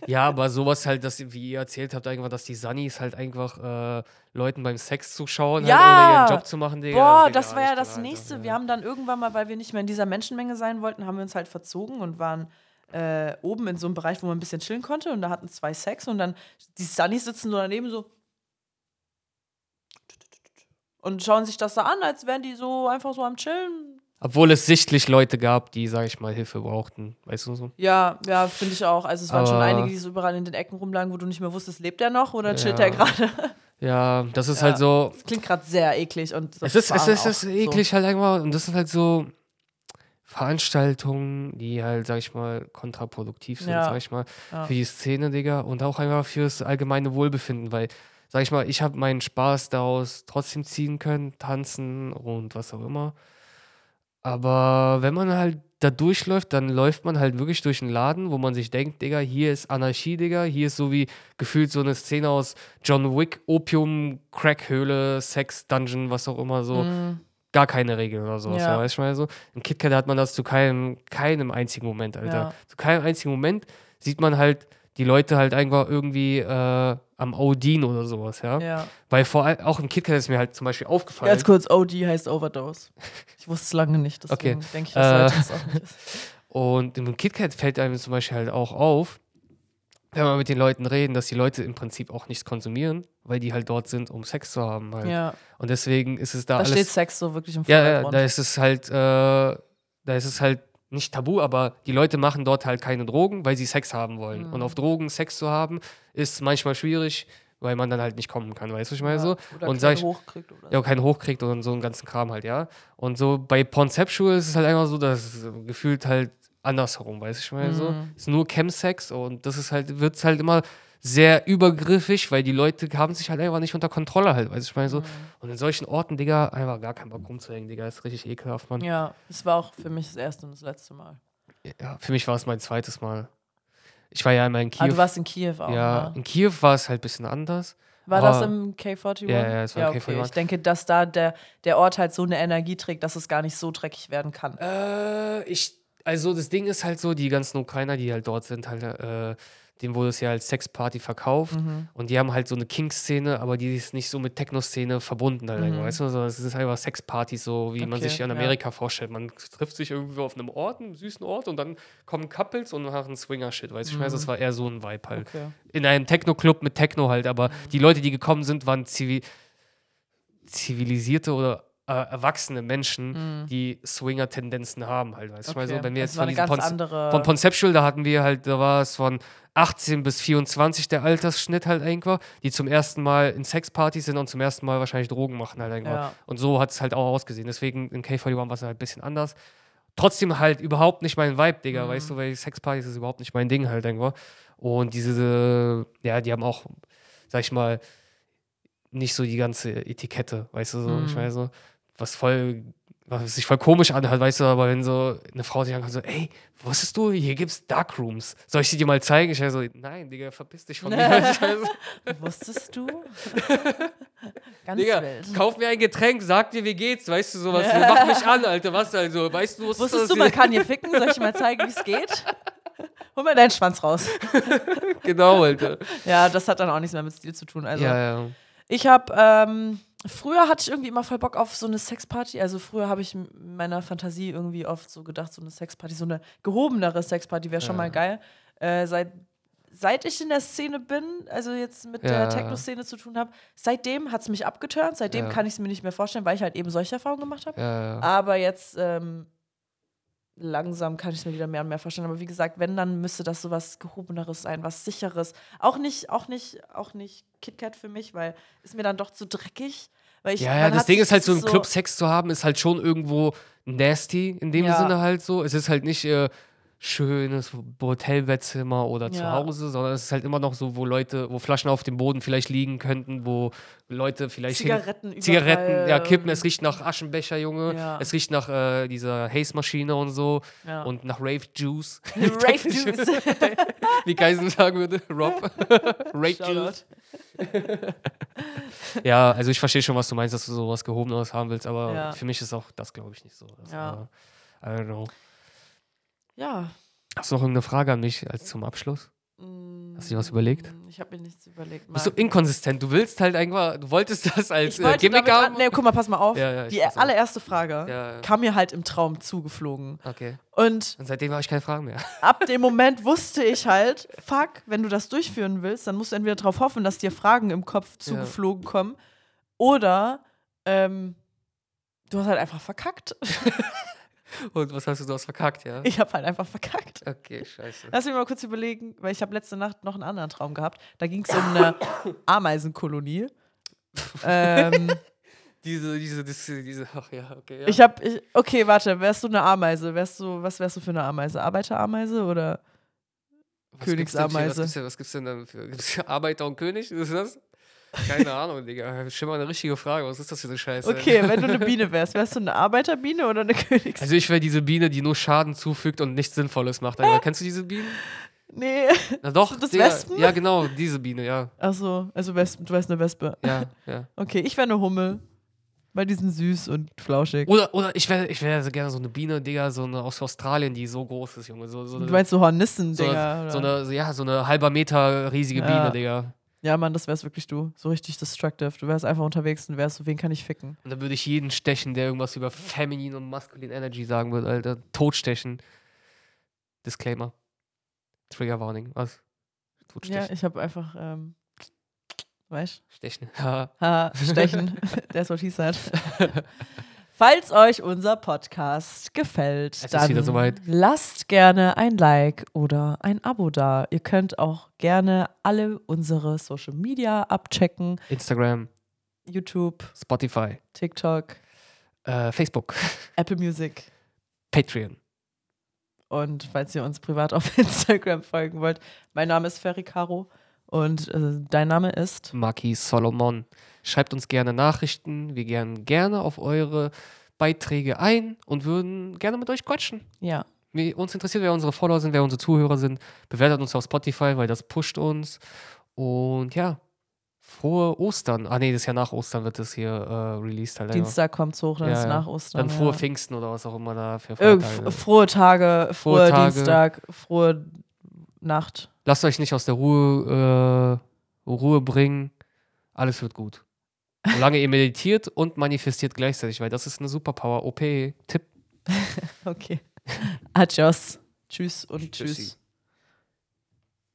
Ja, aber sowas halt, dass, wie ihr erzählt habt, einfach, dass die Sunnies halt einfach äh, Leuten beim Sex zuschauen, Ja! halt, ohne ihren Job zu machen, Digga. Boah, geht das gar war ja das nächste. Ja. Wir haben dann irgendwann mal, weil wir nicht mehr in dieser Menschenmenge sein wollten, haben wir uns halt verzogen und waren äh, oben in so einem Bereich, wo man ein bisschen chillen konnte. Und da hatten zwei Sex und dann die Sunnies sitzen so daneben so und schauen sich das da an, als wären die so einfach so am Chillen. Obwohl es sichtlich Leute gab, die, sag ich mal, Hilfe brauchten. Weißt du so? Ja, ja, finde ich auch. Also es waren schon Aber- einige, die so überall in den Ecken rumlagen, wo du nicht mehr wusstest, lebt er noch oder chillt Ja. er gerade? Ja, das ist Ja. halt so. Das klingt gerade sehr eklig und das Es ist, es ist, es ist eklig halt einfach. Und das sind halt so Veranstaltungen, die halt, sag ich mal, kontraproduktiv sind, Ja. sag ich mal, für die Szene, Digga. Und auch einfach fürs allgemeine Wohlbefinden, weil, sag ich mal, ich habe meinen Spaß daraus trotzdem ziehen können, tanzen und was auch immer. Aber wenn man halt da durchläuft, dann läuft man halt wirklich durch einen Laden, wo man sich denkt, Digga, hier ist Anarchie, Digga, hier ist so wie gefühlt so eine Szene aus John Wick, Opium, Crackhöhle, Sex, Dungeon, was auch immer so. Mm, Gar keine Regeln oder sowas, Ja. weißt du mal so. Im KitKat hat man das zu keinem, keinem einzigen Moment, Alter. Ja. Zu keinem einzigen Moment sieht man halt die Leute halt einfach irgendwie äh, am Odin oder sowas, ja. ja. Weil vor allem, auch im KitKat ist mir halt zum Beispiel aufgefallen. Ganz kurz, OD heißt Overdose. Ich wusste es lange nicht, deswegen Okay. denke ich, dass Äh, heute es auch nicht ist. Und im KitKat fällt einem zum Beispiel halt auch auf, wenn wir mit den Leuten reden, dass die Leute im Prinzip auch nichts konsumieren, weil die halt dort sind, um Sex zu haben. Halt. Ja, Und deswegen ist es da, da alles. steht Sex so wirklich im ja, ja, Vordergrund. da ist es halt, äh, da ist es halt nicht tabu, aber die Leute machen dort halt keine Drogen, weil sie Sex haben wollen. Mhm. Und auf Drogen Sex zu haben, ist manchmal schwierig, weil man dann halt nicht kommen kann, weißt du, ich meine Ja, so? Oder und ich, hochkriegt oder ja, keinen hochkriegt und so einen ganzen Kram halt, ja. Und so bei Conceptual ist es halt einfach so, dass es gefühlt halt andersherum, weißt du, ich meine so. Mhm. Es ist nur Chemsex und das ist halt, wird halt immer sehr übergriffig, weil die Leute haben sich halt einfach nicht unter Kontrolle halt, weißt du, ich meine Mhm. so. Und in solchen Orten, Digga, einfach gar keinen Bock rumzuhängen, Digga, ist richtig ekelhaft, Mann. Ja, es war auch für mich das erste und das letzte Mal. Ja, für mich war es mein zweites Mal. Ich war ja einmal in Ah, Kiew. du warst in Kiew auch. ja, ne? in Kiew war es halt ein bisschen anders. War das im K41? Ja, ja, es war im okay. K41. Ich denke, dass da der, der Ort halt so eine Energie trägt, dass es gar nicht so dreckig werden kann. Äh, ich, also das Ding ist halt so, die ganzen Ukrainer, die halt dort sind, halt, äh, dem wurde es ja als Sexparty verkauft. Mhm. Und die haben halt so eine King-Szene, aber die ist nicht so mit Techno-Szene verbunden halt, Mhm. weißt du? Sondern es ist einfach Sexpartys, so wie man Okay, sich in ja. Amerika vorstellt. Man trifft sich irgendwo auf einem Ort, einem süßen Ort und dann kommen Couples und machen Swinger-Shit, weißt du? Ich weiß, das war eher so ein Vibe halt. Okay. In einem Techno-Club mit Techno halt, aber die Leute, die gekommen sind, waren zivi zivilisierte oder äh, erwachsene Menschen, die Swinger-Tendenzen haben halt, weißt du? Ich meine, Mhm. okay. so, wenn wir Es jetzt von eine Konz- andere. von Conceptual, da hatten wir halt, da war es von 18 bis 24 der Altersschnitt halt einfach, die zum ersten Mal in Sexpartys sind und zum ersten Mal wahrscheinlich Drogen machen halt einfach. Ja. Und so hat es halt auch ausgesehen. Deswegen in K41 war es halt ein bisschen anders. Trotzdem halt überhaupt nicht mein Vibe, Digga, Mhm. weißt du, weil Sexpartys ist überhaupt nicht mein Ding halt einfach. Und diese, ja, die haben auch, sag ich mal, nicht so die ganze Etikette, weißt du, so, ich Mhm. meine so, was voll, was sich voll komisch anhört, weißt du, aber wenn so eine Frau sich ankommt, so, ey, wusstest du, hier gibt's Darkrooms, soll ich sie dir mal zeigen? Ich so, nein, Digga, verpiss dich von mir. Wusstest du? ganz Digga, wild. kauf mir ein Getränk, sag dir, wie geht's, weißt du, sowas, mach mich an, Alter, was also, weißt du, wusstest, Wusstest du, man kann hier ficken? Soll ich dir mal zeigen, wie es geht? Hol mal deinen Schwanz raus. Genau, Alter. Ja, das hat dann auch nichts mehr mit Stil zu tun. Also, ja, ja. ich habe, ähm, früher hatte ich irgendwie immer voll Bock auf so eine Sexparty. Also, früher habe ich in meiner Fantasie irgendwie oft so gedacht, so eine Sexparty, so eine gehobenere Sexparty wäre schon Ja. mal geil. Äh, seit, seit ich in der Szene bin, also jetzt mit Ja. der Techno-Szene zu tun habe, seitdem hat es mich abgeturnt. Seitdem Ja. kann ich es mir nicht mehr vorstellen, weil ich halt eben solche Erfahrungen gemacht habe. Aber jetzt ähm, langsam kann ich es mir wieder mehr und mehr vorstellen. Aber wie gesagt, wenn, dann müsste das so was Gehobeneres sein, was Sicheres. Auch nicht, auch nicht, auch nicht KitKat für mich, weil ist mir dann doch zu dreckig. Weil ich, Ja, ja, das Ding ist halt so, im Club Sex zu haben, ist halt schon irgendwo nasty in dem Ja. Sinne halt so. Es ist halt nicht äh, schönes Hotelbettzimmer oder zu Ja. Hause, sondern es ist halt immer noch so, wo Leute, wo Flaschen auf dem Boden vielleicht liegen könnten, wo Leute vielleicht hin- Zigaretten, überall, Zigaretten, ja, kippen, es riecht nach Aschenbecher, Junge. Ja. Es riecht nach äh, dieser Haze-Maschine und so Ja. und nach Rave Juice. Rave Juice. Wie Geisen sagen würde, Rob. Rave Juice. Ja, also ich verstehe schon, was du meinst, dass du sowas Gehobeneres haben willst, aber für mich ist auch das, glaube ich, nicht so. Das, Ja. äh, I don't know. Ja. Hast du noch irgendeine Frage an mich als zum Abschluss? Hast du dir was überlegt? Mm, Ich habe mir nichts überlegt. Bist du inkonsistent? Du willst halt einfach, du wolltest das als ich äh, Gimmick haben? nee, guck mal, pass mal auf. Ja, ja, Die allererste Frage ja. kam mir halt im Traum zugeflogen. Okay. Und Und seitdem habe ich keine Fragen mehr. ab dem Moment wusste ich halt, fuck, wenn du das durchführen willst, dann musst du entweder darauf hoffen, dass dir Fragen im Kopf zugeflogen kommen oder ähm, du hast halt einfach verkackt. Und was hast du, du hast verkackt, ja? Ich habe halt einfach verkackt. Okay, scheiße. Lass mich mal kurz überlegen, weil ich habe letzte Nacht noch einen anderen Traum gehabt. Da ging es um eine Ameisenkolonie. ähm, Diese, diese, diese, diese, ach ja, okay. Ja. ich habe, ich, okay, warte, wärst du eine Ameise? Wärst du, was wärst du für eine Ameise? Arbeiterameise oder? Was gibt's denn Königsameise. Was gibt's denn, was gibt's denn dann für gibt's Arbeiter und König? Ist das? Keine Ahnung, Digga. Schon mal eine richtige Frage. Was ist das für eine Scheiße? Okay, wenn du eine Biene wärst, wärst du eine Arbeiterbiene oder eine Königs? Also ich wäre diese Biene, die nur Schaden zufügt und nichts Sinnvolles macht. Alter. Kennst du diese Bienen? Nee. Na doch, das Digga. Wespen? Ja, genau, diese Biene, ja. Achso, also Wespen, du wärst eine Wespe. Ja, ja. Okay, ich wäre eine Hummel. Weil die sind süß und flauschig. Oder, oder ich wäre ich wär so gerne so eine Biene, Digga, so eine aus Australien, die so groß ist, Junge. So, so, Du meinst so Hornissen, so, Digga. eine, so, oder? eine, so, ja, so eine halber Meter riesige Ja. Biene, Digga. Ja, Mann, das wär's wirklich du. So richtig destructive. Du wärst einfach unterwegs und wärst so, wen kann ich ficken? Und dann würde ich jeden stechen, der irgendwas über Feminine und Masculine Energy sagen würde, Alter. Totstechen. Disclaimer. Trigger Warning. Was? Ja, Totstechen. ich habe einfach, ähm, weißt Stechen. Ja. Ha, stechen. That's what he said. Falls euch unser Podcast gefällt, dann lasst gerne ein Like oder ein Abo da. Ihr könnt auch gerne alle unsere Social Media abchecken. Instagram, YouTube, Spotify, TikTok, äh, Facebook, Apple Music. Patreon. Und falls ihr uns privat auf Instagram folgen wollt, mein Name ist Ferry Caro und äh, dein Name ist Marquis Solomon. Schreibt uns gerne Nachrichten. Wir gehen gerne auf eure Beiträge ein und würden gerne mit euch quatschen. ja. Wir, uns interessiert, wer unsere Follower sind, wer unsere Zuhörer sind. Bewertet uns auf Spotify, weil das pusht uns. Und ja, frohe Ostern. Ah, nee, das ist ja nach Ostern wird das hier äh, released halt. Dienstag kommt's hoch, dann Ja, ist ja. nach Ostern. Dann frohe ja. Pfingsten oder was auch immer da für Irgend, Feiertage. frohe Tage, frohe, Frohe Tage. Dienstag, frohe Nacht. Lasst euch nicht aus der Ruhe, äh, Ruhe bringen. Alles wird gut. Solange ihr meditiert und manifestiert gleichzeitig, weil das ist eine Superpower. OP-Tipp. Okay. Adios. Tschüss und Tschüssi. tschüss.